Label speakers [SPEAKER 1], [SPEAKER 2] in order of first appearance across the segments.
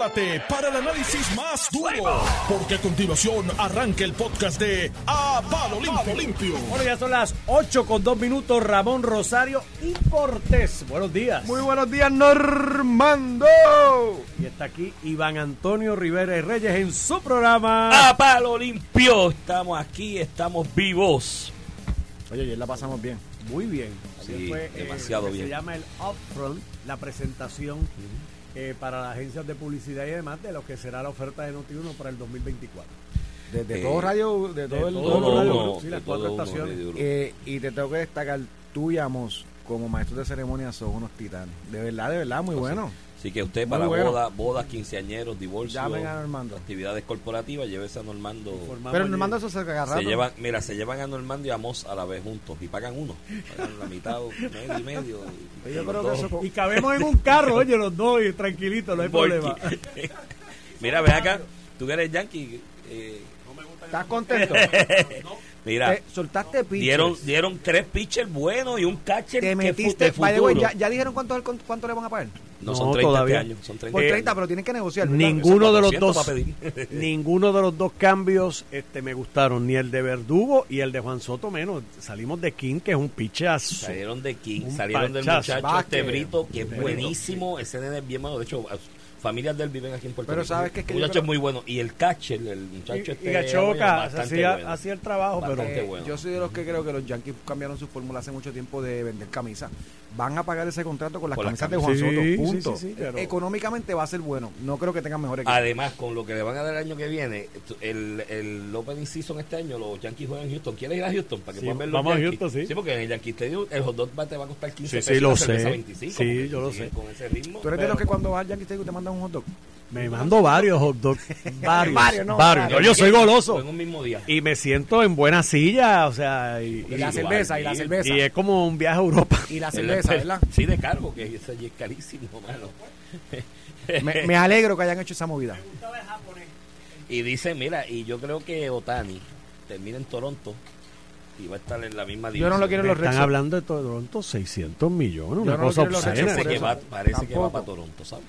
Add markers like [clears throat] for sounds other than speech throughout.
[SPEAKER 1] prepárate para el análisis más duro, porque a continuación arranca el podcast de A Palo Limpio. Limpio.
[SPEAKER 2] Bueno, ya son las 8 con 2 minutos. Ramón Rosario y Cortés. Buenos días.
[SPEAKER 3] Muy buenos días, Normando.
[SPEAKER 2] Y está aquí Iván Antonio Rivera y Reyes en su programa.
[SPEAKER 4] A Palo Limpio. Estamos aquí, estamos vivos.
[SPEAKER 3] Oye, ayer la pasamos bien.
[SPEAKER 2] Muy bien.
[SPEAKER 4] Sí,
[SPEAKER 2] Ayer fue, eh,
[SPEAKER 4] demasiado bien.
[SPEAKER 2] Se llama el Upfront, la presentación eh, para las agencias de publicidad y demás de lo que será la oferta de Noti1 para el 2024.
[SPEAKER 3] Desde
[SPEAKER 4] Eh,
[SPEAKER 3] todo radio, de todo el
[SPEAKER 2] todo
[SPEAKER 3] todo
[SPEAKER 2] uno,
[SPEAKER 3] radio.
[SPEAKER 2] uno. sí,
[SPEAKER 4] de
[SPEAKER 2] las cuatro estaciones.
[SPEAKER 3] Eh, y te tengo que destacar, tú y Amos, como maestros de ceremonia, son unos titanes. De verdad, de verdad, muy bueno.
[SPEAKER 4] Así que usted para
[SPEAKER 3] bueno.
[SPEAKER 4] bodas, bodas, quinceañeros, divorcios, actividades corporativas, llévese a Normando.
[SPEAKER 2] Formamos
[SPEAKER 3] Pero Normando eso se agarra.
[SPEAKER 4] Se llevan, mira, se llevan a Normando y a Moss a la vez juntos y pagan uno. Pagan la mitad, medio y medio. y-
[SPEAKER 3] Yo
[SPEAKER 4] y
[SPEAKER 3] creo
[SPEAKER 4] los
[SPEAKER 3] que
[SPEAKER 4] dos.
[SPEAKER 3] eso-
[SPEAKER 2] Y cabemos en un carro, oye, los dos, y tranquilito, no hay [laughs]
[SPEAKER 4] Porque-
[SPEAKER 2] problema. [laughs]
[SPEAKER 4] mira, ve acá, tú que eres yankee. eh,
[SPEAKER 3] ¿Estás contento? [laughs]
[SPEAKER 4] mira,
[SPEAKER 3] Te soltaste pitches.
[SPEAKER 4] dieron, dieron tres pitchers buenos y un catcher
[SPEAKER 3] Te
[SPEAKER 4] que fu-
[SPEAKER 3] metiste.
[SPEAKER 4] de
[SPEAKER 3] by the way,
[SPEAKER 4] futuro.
[SPEAKER 3] ya, ya dijeron cuánto, es el con- cuánto le van a pagar.
[SPEAKER 4] No,
[SPEAKER 2] No,
[SPEAKER 4] son 30
[SPEAKER 2] todavía.
[SPEAKER 4] este año. Son 30
[SPEAKER 3] Por
[SPEAKER 2] Eh,
[SPEAKER 3] 30, pero tienen que negociar. ¿verdad?
[SPEAKER 2] Ninguno de los
[SPEAKER 4] 400
[SPEAKER 2] dos, [laughs] [laughs] ninguno de los dos cambios este, me gustaron, ni el de Verdugo y el de Juan Soto menos. Salimos de King, que es un pichazo.
[SPEAKER 4] Salieron de King,
[SPEAKER 2] Un
[SPEAKER 4] salieron del
[SPEAKER 2] pachazo.
[SPEAKER 4] muchacho
[SPEAKER 3] Vázquez.
[SPEAKER 4] este Brito, que es buenísimo. Ese nene es bien malo. De hecho, familias de él viven aquí en Puerto
[SPEAKER 3] Pero
[SPEAKER 4] Rico.
[SPEAKER 3] sabes que es que
[SPEAKER 4] muchacho
[SPEAKER 3] creo-
[SPEAKER 4] es muy bueno. Y el catcher, el
[SPEAKER 2] Y,
[SPEAKER 4] muchacho
[SPEAKER 2] y
[SPEAKER 4] este.
[SPEAKER 2] Gachoca
[SPEAKER 4] bastante
[SPEAKER 2] hacía,
[SPEAKER 4] bueno.
[SPEAKER 2] hacía el trabajo, pero
[SPEAKER 4] Bastante
[SPEAKER 3] Eh,
[SPEAKER 4] bueno.
[SPEAKER 3] Yo soy de los que creo que los Yankees cambiaron su fórmula hace mucho tiempo de vender camisas. Van a pagar ese contrato con las
[SPEAKER 4] Con las
[SPEAKER 3] camisas de Juan. Soto. Punto.
[SPEAKER 2] sí, sí, sí, pero-
[SPEAKER 3] Económicamente va a ser bueno. No creo que tengan mejor equipo.
[SPEAKER 4] Además, con lo que le van a dar el año que viene, el, el opening season este año, los Yankees juegan en Houston. ¿Quieres ir a Houston? Para que
[SPEAKER 2] Sí,
[SPEAKER 4] puedan ver los
[SPEAKER 2] vamos a
[SPEAKER 4] Yankees?
[SPEAKER 2] Houston, sí.
[SPEAKER 4] Sí, porque en el Yankee Stadium el hot dog va- te va a costar 15
[SPEAKER 2] Sí,
[SPEAKER 4] pesos.
[SPEAKER 2] sí,
[SPEAKER 4] y
[SPEAKER 2] lo sé.
[SPEAKER 4] 25,
[SPEAKER 2] Sí, yo lo sé.
[SPEAKER 4] Con ese ritmo.
[SPEAKER 3] Tú eres de los que cuando vas al Yankee Stadium te mandan un hot dog.
[SPEAKER 2] me mando varios hot dogs. [laughs] Varios.
[SPEAKER 3] Varios, no,
[SPEAKER 2] varios. yo soy goloso.
[SPEAKER 4] en un mismo día.
[SPEAKER 2] Y me siento en buena silla, o sea. Y,
[SPEAKER 3] Y la
[SPEAKER 4] igual,
[SPEAKER 3] cerveza, y la cerveza.
[SPEAKER 2] y es como un viaje a Europa.
[SPEAKER 3] Y la cerveza, [laughs] ¿verdad?
[SPEAKER 4] Sí, de cargo, que allí es carísimo, mano. [laughs]
[SPEAKER 3] Me, me alegro que hayan hecho esa movida.
[SPEAKER 4] Y dice, mira, y yo creo que Otani termina en Toronto y va a estar en la misma
[SPEAKER 3] Yo
[SPEAKER 4] división.
[SPEAKER 3] no lo quiero en los Red
[SPEAKER 2] Están hablando de Toronto, 600 millones,
[SPEAKER 3] Yo
[SPEAKER 2] una
[SPEAKER 3] no
[SPEAKER 2] cosa obscena.
[SPEAKER 4] Parece que va, parece que va para Toronto, ¿sabes?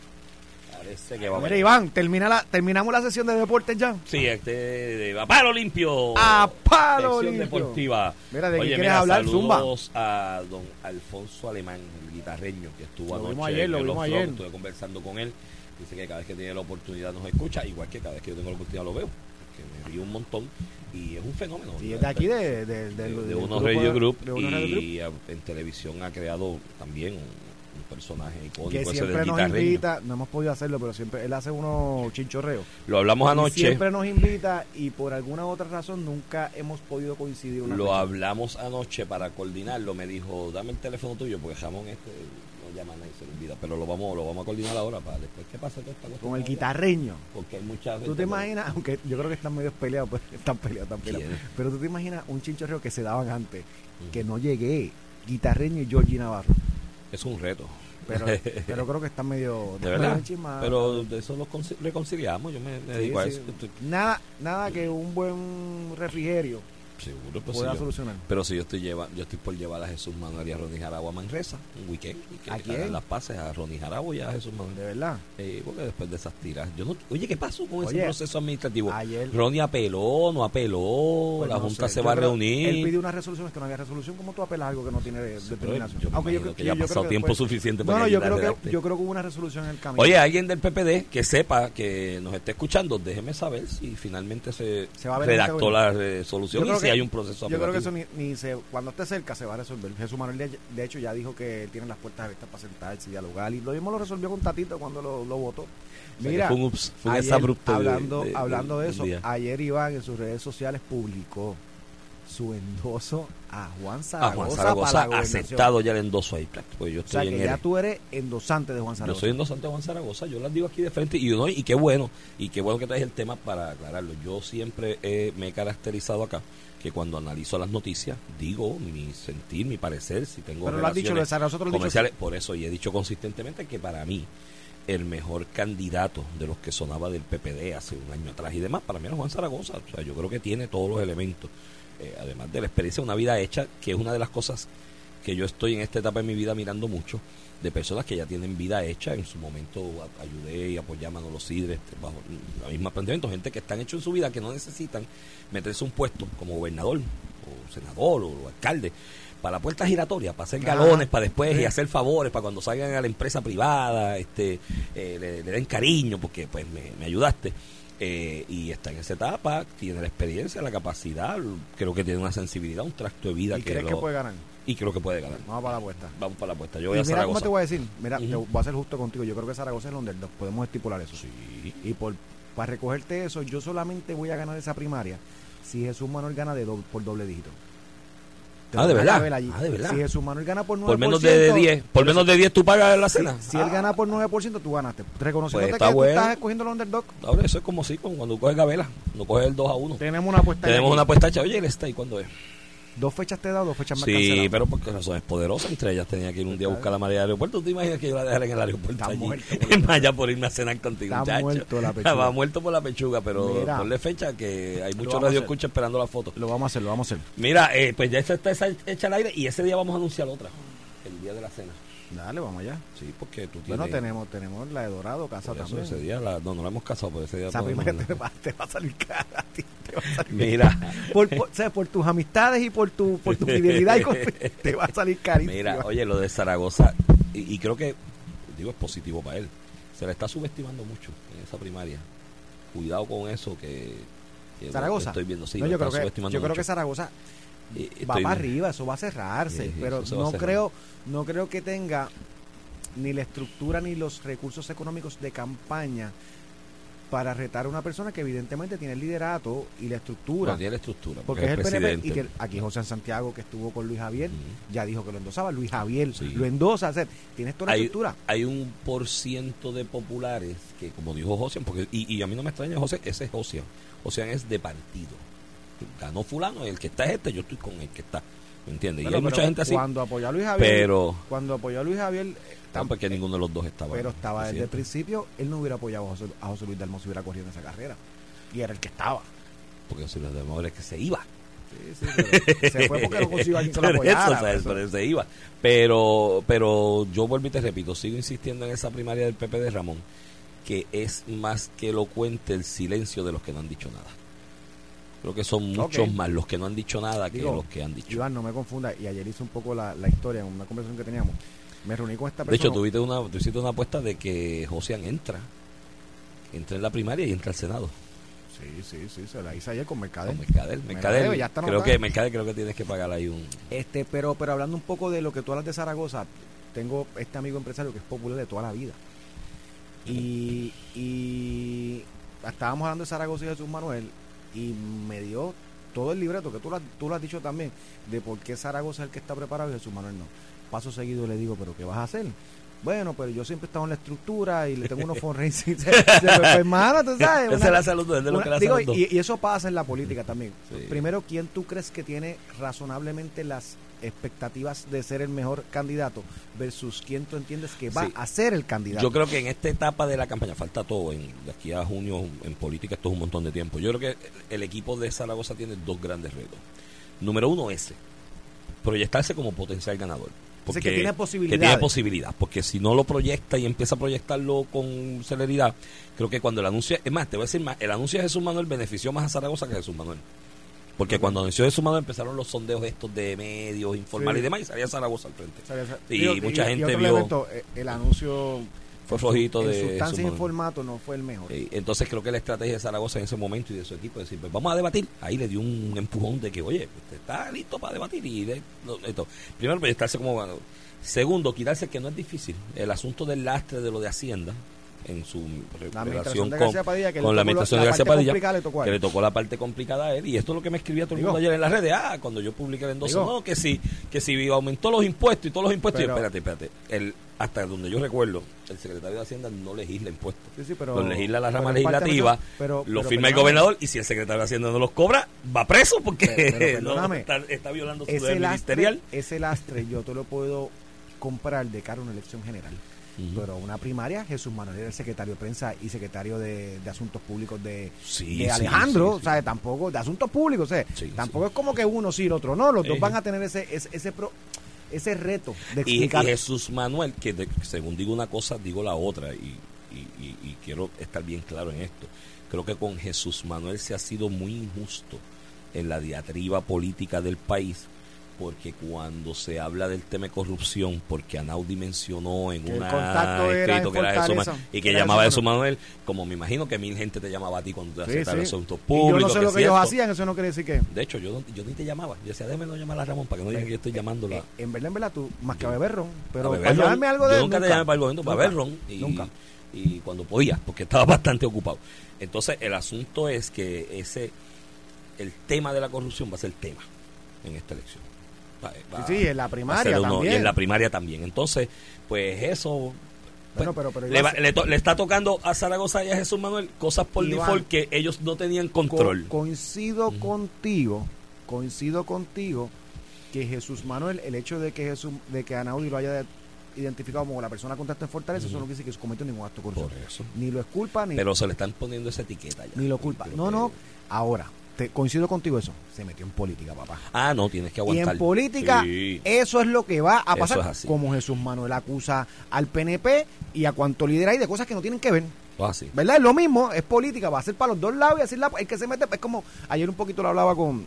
[SPEAKER 4] Parece que va
[SPEAKER 3] Mira,
[SPEAKER 4] para
[SPEAKER 3] Iván, termina la, terminamos la sesión de deportes ya.
[SPEAKER 4] Sí, este de a palo limpio.
[SPEAKER 3] A palo
[SPEAKER 4] Sección
[SPEAKER 3] limpio.
[SPEAKER 4] deportiva.
[SPEAKER 3] Mira, ¿de qué
[SPEAKER 4] Oye,
[SPEAKER 3] quieres
[SPEAKER 4] mira,
[SPEAKER 3] hablar, Zumba?
[SPEAKER 4] saludos a don Alfonso Alemán, el guitarreño que estuvo
[SPEAKER 3] Lo
[SPEAKER 4] anoche
[SPEAKER 3] ayer,
[SPEAKER 4] en
[SPEAKER 3] lo
[SPEAKER 4] el
[SPEAKER 3] vimos ayer.
[SPEAKER 4] Estuve conversando con él. Dice que cada vez que tiene la oportunidad nos escucha, igual que cada vez que yo tengo la oportunidad lo veo. Que me río un montón y es un fenómeno.
[SPEAKER 3] Y es de aquí, de, de,
[SPEAKER 4] unos Radio Group y a- en televisión ha creado también un personaje icónico
[SPEAKER 3] que siempre nos invita, no hemos podido hacerlo, pero siempre él hace unos chinchorreos.
[SPEAKER 4] Lo hablamos
[SPEAKER 3] Y
[SPEAKER 4] anoche.
[SPEAKER 3] siempre nos invita y por alguna otra razón nunca hemos podido coincidir una
[SPEAKER 4] Lo
[SPEAKER 3] fecha.
[SPEAKER 4] hablamos anoche para coordinarlo. Me dijo, dame el teléfono tuyo porque jamón este no llama a nadie, se le olvida. Pero lo vamos, lo vamos a coordinar ahora para después. ¿Qué pasa con esta cuestión?
[SPEAKER 3] Con el guitarreño.
[SPEAKER 4] Porque hay muchas
[SPEAKER 3] ¿Tú te imaginas? Aunque yo creo que están medio peleados, pero [laughs] están peleados, están peleados.
[SPEAKER 4] ¿Quién?
[SPEAKER 3] Pero tú te imaginas un chinchorreo que se daban antes, que no llegué, guitarreño y Georgie Navarro.
[SPEAKER 4] Es un reto.
[SPEAKER 3] Pero, [laughs] pero creo que están medio,
[SPEAKER 4] De verdad. Pero de eso lo conci- reconciliamos. Yo me, me
[SPEAKER 3] Sí,
[SPEAKER 4] dedico a eso.
[SPEAKER 3] Nada, nada que un buen refrigerio
[SPEAKER 4] Seguro, pues,
[SPEAKER 3] pueda
[SPEAKER 4] si yo-
[SPEAKER 3] solucionar.
[SPEAKER 4] Pero si yo estoy lleva, yo estoy por llevar a Jesús Manuel y a Ronnie Jarabo a Manresa un weekend y que
[SPEAKER 3] ¿A
[SPEAKER 4] le
[SPEAKER 3] quién?
[SPEAKER 4] las pases a Ronnie Jarabo y a Jesús
[SPEAKER 3] De
[SPEAKER 4] Manuel.
[SPEAKER 3] verdad.
[SPEAKER 4] Eh, porque después de esas tiras, yo no, oye, ¿qué pasó con ese proceso administrativo?
[SPEAKER 3] ayer-
[SPEAKER 4] Ronnie apeló, no apeló,
[SPEAKER 3] Pues
[SPEAKER 4] la
[SPEAKER 3] no
[SPEAKER 4] Junta
[SPEAKER 3] sé,
[SPEAKER 4] se va a reunir.
[SPEAKER 3] Él pidió una resolución, es que no había resolución. ¿Cómo tú apelas algo que no tiene de- determinación?
[SPEAKER 4] yo
[SPEAKER 3] Aunque creo-
[SPEAKER 4] que ya ha pasado tiempo
[SPEAKER 3] después-
[SPEAKER 4] suficiente para
[SPEAKER 3] no,
[SPEAKER 4] que
[SPEAKER 3] yo creo, que, yo creo que hubo una resolución en el camino.
[SPEAKER 4] Oye, alguien del PPD que sepa, que nos esté escuchando, déjeme saber si finalmente se,
[SPEAKER 3] Se
[SPEAKER 4] redactó
[SPEAKER 3] este
[SPEAKER 4] la resolución y
[SPEAKER 3] que-
[SPEAKER 4] hay un proceso
[SPEAKER 3] Yo creo que eso ni, ni se, cuando esté cerca se va a resolver. Jesús Manuel, de, de hecho, ya dijo que tiene las puertas abiertas para sentarse y dialogar. Y lo mismo lo resolvió con Tatito cuando lo, lo votó.
[SPEAKER 4] O sea,
[SPEAKER 3] Mira,
[SPEAKER 4] fue un, ups- fue un
[SPEAKER 3] ayer,
[SPEAKER 4] exabrupto de-
[SPEAKER 3] hablando,
[SPEAKER 4] de-
[SPEAKER 3] hablando de eso, ayer Iván en sus redes sociales publicó su endoso a Juan
[SPEAKER 4] a
[SPEAKER 3] Zaragoza,
[SPEAKER 4] Juan
[SPEAKER 3] para
[SPEAKER 4] Zaragoza
[SPEAKER 3] gobernación.
[SPEAKER 4] aceptado ya el endoso ahí. Pues yo
[SPEAKER 3] O sea,
[SPEAKER 4] estoy
[SPEAKER 3] que
[SPEAKER 4] en
[SPEAKER 3] ya
[SPEAKER 4] él.
[SPEAKER 3] tú eres endosante de Juan
[SPEAKER 4] Yo
[SPEAKER 3] Zaragoza.
[SPEAKER 4] soy endosante de Juan Zaragoza, yo las digo aquí de frente y, yo no, y qué bueno, y qué bueno que traes el tema para aclararlo. Yo siempre he- me he caracterizado acá que cuando analizo las noticias digo mi sentir, mi parecer, si tengo
[SPEAKER 3] Pero lo has dicho, Zaragoza lo has dicho.
[SPEAKER 4] comerciales, por eso y he dicho consistentemente que para mí el mejor candidato de los que sonaba del PPD hace un año atrás y demás, para mí era Juan Zaragoza. O sea, yo creo que tiene todos los elementos, eh, además de la experiencia de una vida hecha, que es una de las cosas que yo estoy en esta etapa de mi vida mirando mucho de personas que ya tienen vida hecha. En su momento ayudé y apoyé a Manolo Sidre este, bajo la misma planteamiento. Gente que están hechos en su vida que no necesitan meterse un puesto como gobernador o senador o alcalde para la puerta giratoria, para hacer galones, para después y hacer favores, para cuando salgan a la empresa privada, este eh, le, le den cariño porque pues me, me ayudaste. Eh, y está en esa etapa, tiene la experiencia, la capacidad, creo que tiene una sensibilidad, un tracto de vida
[SPEAKER 3] ¿Y
[SPEAKER 4] que
[SPEAKER 3] crees que puede ganar?
[SPEAKER 4] Y creo que puede ganar.
[SPEAKER 3] Vamos para la apuesta.
[SPEAKER 4] Vamos para la apuesta. Yo
[SPEAKER 3] Y
[SPEAKER 4] voy a
[SPEAKER 3] mira cómo
[SPEAKER 4] Zaragoza.
[SPEAKER 3] te voy a decir. Mira, te voy a ser justo contigo. Yo creo que Zaragoza es el underdog. Podemos estipular eso.
[SPEAKER 4] Sí.
[SPEAKER 3] Y por para recogerte eso, yo solamente voy a ganar esa primaria si Jesús Manuel gana de doble- por doble dígito. Te
[SPEAKER 4] Ah, ¿de verdad? Ah, ¿de verdad?
[SPEAKER 3] Si Jesús Manuel gana por 9%.
[SPEAKER 4] Por menos de 10, por menos de 10 tú pagas la
[SPEAKER 3] Si,
[SPEAKER 4] cena.
[SPEAKER 3] si él gana por 9%, tú ganaste. Reconociéndote
[SPEAKER 4] Pues está
[SPEAKER 3] que tú
[SPEAKER 4] bueno.
[SPEAKER 3] estás escogiendo el underdog.
[SPEAKER 4] Ahora eso es como si cuando coges Gabela, no coges el 2 a 1.
[SPEAKER 3] Tenemos una apuesta.
[SPEAKER 4] Tenemos
[SPEAKER 3] aquí.
[SPEAKER 4] una apuesta hecha. Oye, él está ahí cuándo es.
[SPEAKER 3] Dos fechas te he dado, dos fechas más
[SPEAKER 4] Sí,
[SPEAKER 3] canceladas.
[SPEAKER 4] pero porque razones poderosas. Entre ellas tenía que ir un día a buscar a María del aeropuerto. ¿Tú te imaginas que yo la dejara en el aeropuerto allí? Es más, ya por irme a cenar contigo,
[SPEAKER 3] Está
[SPEAKER 4] muchacho.
[SPEAKER 3] muerto la [laughs] pechuga.
[SPEAKER 4] Estaba muerto por la pechuga, pero
[SPEAKER 3] Mira.
[SPEAKER 4] ponle fecha que hay muchos radio escucha esperando la foto.
[SPEAKER 3] Lo vamos a hacer, lo vamos a hacer.
[SPEAKER 4] Mira, eh, pues ya esta está hecha al aire y ese día vamos a anunciar otra. El día de la cena.
[SPEAKER 3] Dale, vamos allá.
[SPEAKER 4] Sí, porque tú tienes...
[SPEAKER 3] Bueno, tenemos, tenemos la de Dorado, casa
[SPEAKER 4] eso,
[SPEAKER 3] también.
[SPEAKER 4] ese día, la- no, no la hemos casado, pero ese día...
[SPEAKER 3] Esa primaria te va, te va a salir cara a ti, te va a salir [laughs]
[SPEAKER 4] Mira,
[SPEAKER 3] por, por, o sea, por tus amistades y por tu, por tu fidelidad y confi- [laughs] te va a salir carísimo.
[SPEAKER 4] mira, oye, lo de Zaragoza, y, y creo que, digo, es positivo para él. Se le está subestimando mucho en esa primaria. Cuidado con eso que... que
[SPEAKER 3] Zaragoza.
[SPEAKER 4] Estoy viendo, sí,
[SPEAKER 3] No, yo creo que, yo creo que
[SPEAKER 4] mucho.
[SPEAKER 3] Zaragoza Va para arriba, eso va a cerrarse,
[SPEAKER 4] Sí,
[SPEAKER 3] pero no creo, no creo que tenga ni la estructura ni los recursos económicos de campaña para retar a una persona que evidentemente tiene el liderato y la estructura.
[SPEAKER 4] No tiene la estructura,
[SPEAKER 3] porque es el PNP
[SPEAKER 4] presidente.
[SPEAKER 3] y que aquí José Santiago que estuvo con Luis Javier ya dijo que lo endosaba, Luis Javier
[SPEAKER 4] Sí.
[SPEAKER 3] lo endosa, o sea, tienes toda la
[SPEAKER 4] hay,
[SPEAKER 3] estructura.
[SPEAKER 4] hay un por ciento de populares que, como dijo Josian, porque, y, y a mí no me extraña José, ese es Josian. Josian es de partido. Ganó fulano, el que está es este, yo estoy con el que está. ¿Me entiendes? y hay mucha gente así,
[SPEAKER 3] Cuando apoyó a Luis Javier,
[SPEAKER 4] pero
[SPEAKER 3] cuando apoyó a Luis Javier, eh,
[SPEAKER 4] no,
[SPEAKER 3] tam-
[SPEAKER 4] porque ninguno de los dos estaba.
[SPEAKER 3] pero estaba desde el principio, él no hubiera apoyado a José, a José Luis Dalmau si hubiera corrido en esa carrera. Y era el que estaba.
[SPEAKER 4] Porque si los demás es que se iba.
[SPEAKER 3] Sí, sí, pero se fue porque no consiguió a quien se lo [laughs]
[SPEAKER 4] eso,
[SPEAKER 3] apoyara. eso.
[SPEAKER 4] eso se iba. Pero, pero yo vuelvo y te repito, sigo insistiendo en esa primaria del PP de Ramón, que es más que elocuente el silencio de los que no han dicho nada. Creo que son muchos más los que no han dicho nada que los que han dicho.
[SPEAKER 3] Iván, no me confunda. Y ayer hice un poco la, la historia en una conversación que teníamos. Me reuní con esta
[SPEAKER 4] De
[SPEAKER 3] persona.
[SPEAKER 4] hecho, tuviste una, tú hiciste una apuesta de que Josian entra. Entra en la primaria y entra al Senado.
[SPEAKER 3] Sí, sí, sí, se la hice ayer con Mercader.
[SPEAKER 4] Con Mercader.
[SPEAKER 3] Mercadeo,
[SPEAKER 4] Mercader,
[SPEAKER 3] ya está
[SPEAKER 4] creo que Mercader creo que tienes que pagar ahí un...
[SPEAKER 3] Este, pero, pero hablando un poco de lo que tú hablas de Zaragoza, tengo este amigo empresario que es popular de toda la vida. Y, y estábamos hablando de Zaragoza y Jesús Manuel y me dio todo el libreto, que tú lo, has- tú lo has dicho también, de por qué Zaragoza es el que está preparado y Jesús Manuel no. Paso seguido le digo, pero ¿qué vas a hacer? Bueno, pero yo siempre he estado en la estructura y le tengo unos [laughs] fundraising. Se- tú sabes.
[SPEAKER 4] Esa es la salud, es de lo
[SPEAKER 3] una-
[SPEAKER 4] que la
[SPEAKER 3] digo,
[SPEAKER 4] salud.
[SPEAKER 3] y, y eso pasa en la política también.
[SPEAKER 4] Sí.
[SPEAKER 3] Primero, ¿quién tú crees que tiene razonablemente las expectativas de ser el mejor candidato versus quién tú entiendes que va
[SPEAKER 4] Sí.
[SPEAKER 3] a ser el candidato?
[SPEAKER 4] Yo creo que en esta etapa de la campaña, falta todo, en, de aquí a junio en política esto es un montón de tiempo. Yo creo que el equipo de Zaragoza tiene dos grandes retos. Número uno, ese, proyectarse como potencial ganador. Porque,
[SPEAKER 3] que tiene
[SPEAKER 4] que
[SPEAKER 3] posibilidades.
[SPEAKER 4] tiene posibilidad, porque si no lo proyecta y empieza a proyectarlo con celeridad, creo que cuando el anuncio, es más, te voy a decir más, el anuncio de Jesús Manuel benefició más a Zaragoza que a Jesús Manuel. Porque cuando anunció Jesús Manuel empezaron los sondeos estos de medios informales
[SPEAKER 3] Sí.
[SPEAKER 4] y demás y salía Zaragoza al frente. Y mucha gente vio-
[SPEAKER 3] elemento, eh, el anuncio
[SPEAKER 4] Fue flojito
[SPEAKER 3] en
[SPEAKER 4] de
[SPEAKER 3] sustancia y en formato no fue el mejor.
[SPEAKER 4] Entonces creo que la estrategia de Zaragoza en ese momento y de su equipo es decir, pues vamos a debatir. Ahí le dio un empujón de que, oye, usted está listo para debatir y de- lo- esto. Primero, proyectarse como. Segundo, quitarse que no es difícil. El asunto del lastre de lo de Hacienda en su relación con,
[SPEAKER 3] García Padilla,
[SPEAKER 4] con la administración de García Padilla,
[SPEAKER 3] le tocó
[SPEAKER 4] que le tocó la parte complicada a él. Y esto es lo que me escribía todo el
[SPEAKER 3] Digo.
[SPEAKER 4] mundo ayer en las redes. Ah, cuando yo publiqué el endoso,
[SPEAKER 3] Digo.
[SPEAKER 4] no, que si, que si aumentó los impuestos y todos los impuestos. Y espérate, espérate. El, hasta donde yo recuerdo, el secretario de Hacienda no legisla impuestos.
[SPEAKER 3] Sí, sí, pero,
[SPEAKER 4] Los legisla la rama legislativa,
[SPEAKER 3] pero-
[SPEAKER 4] lo firma el gobernador y si el secretario de Hacienda no los cobra, va preso porque [laughs] no, está, está violando su deber ministerial.
[SPEAKER 3] ese lastre yo te lo puedo comprar de cara a una elección general.
[SPEAKER 4] Ujú.
[SPEAKER 3] Pero una primaria, Jesús Manuel era el secretario de prensa y secretario de, de Asuntos Públicos de,
[SPEAKER 4] Sí,
[SPEAKER 3] de
[SPEAKER 4] sí,
[SPEAKER 3] Alejandro,
[SPEAKER 4] sí, sí.
[SPEAKER 3] ¿sabes? Tampoco, de Asuntos Públicos, Tampoco es como que uno sí y el otro no, los dos
[SPEAKER 4] Sí.
[SPEAKER 3] van a tener ese, ese, ese pro- ese reto de
[SPEAKER 4] Y, y
[SPEAKER 3] explicar.
[SPEAKER 4] Jesús Manuel, que de- según digo una cosa, digo la otra, y- y- y quiero estar bien claro en esto. Creo que con Jesús Manuel se ha sido muy injusto en la diatriba política del país, porque cuando se habla del tema de corrupción, porque Anaudi mencionó en
[SPEAKER 3] Que
[SPEAKER 4] una escrito que era Manuel, y
[SPEAKER 3] que era
[SPEAKER 4] llamaba
[SPEAKER 3] Jesús
[SPEAKER 4] Manuel, como me imagino que mil gente te llamaba a ti cuando te
[SPEAKER 3] Sí,
[SPEAKER 4] hacías
[SPEAKER 3] sí.
[SPEAKER 4] asuntos
[SPEAKER 3] Y
[SPEAKER 4] públicos.
[SPEAKER 3] yo no sé lo que ellos hacían, eso no quiere decir que.
[SPEAKER 4] De hecho, yo, yo ni te llamaba. Yo decía, déjame no llamar a Ramón para que no digan que yo estoy llamándola.
[SPEAKER 3] Eh, en verdad, en verdad, tú, más que a beber ron, pero
[SPEAKER 4] a beber
[SPEAKER 3] para
[SPEAKER 4] ron.
[SPEAKER 3] llamarme algo de
[SPEAKER 4] Yo nunca, te llamé para el momento, para
[SPEAKER 3] Nunca.
[SPEAKER 4] beber ron. Y,
[SPEAKER 3] Nunca.
[SPEAKER 4] y cuando podía, porque estaba [laughs] bastante ocupado. Entonces, el asunto es que ese el tema de la corrupción va a ser tema en esta elección. Va- va-
[SPEAKER 3] Sí, sí, en la primaria
[SPEAKER 4] uno-
[SPEAKER 3] también.
[SPEAKER 4] Y en la primaria también. Entonces, pues eso... pues,
[SPEAKER 3] Bueno, pero- pero
[SPEAKER 4] le, va- le to- le está tocando a Zaragoza y a Jesús Manuel cosas por
[SPEAKER 3] Iván,
[SPEAKER 4] default que ellos no tenían
[SPEAKER 3] Co-
[SPEAKER 4] control.
[SPEAKER 3] coincido contigo, coincido contigo que Jesús Manuel, el hecho de que Jesús, de que Anaudi lo haya identificado como la persona contacto en Fortaleza, eso no quiere decir que cometió ningún acto
[SPEAKER 4] eso.
[SPEAKER 3] Ni lo es culpa ni,
[SPEAKER 4] Pero se le están poniendo esa etiqueta ya.
[SPEAKER 3] ni lo culpa. No, no. Ahora, te coincido contigo eso. Se metió en política, papá.
[SPEAKER 4] Ah, no, tienes que
[SPEAKER 3] Y
[SPEAKER 4] aguantar.
[SPEAKER 3] en política,
[SPEAKER 4] Sí.
[SPEAKER 3] eso es lo que va a pasar. Como Jesús Manuel acusa al PNP y a cuanto líder hay de cosas que no tienen que ver.
[SPEAKER 4] Pues así.
[SPEAKER 3] ¿Verdad? Es lo mismo, es política, va a ser para los dos lados y así la, el que se mete, es como, ayer un poquito lo hablaba con,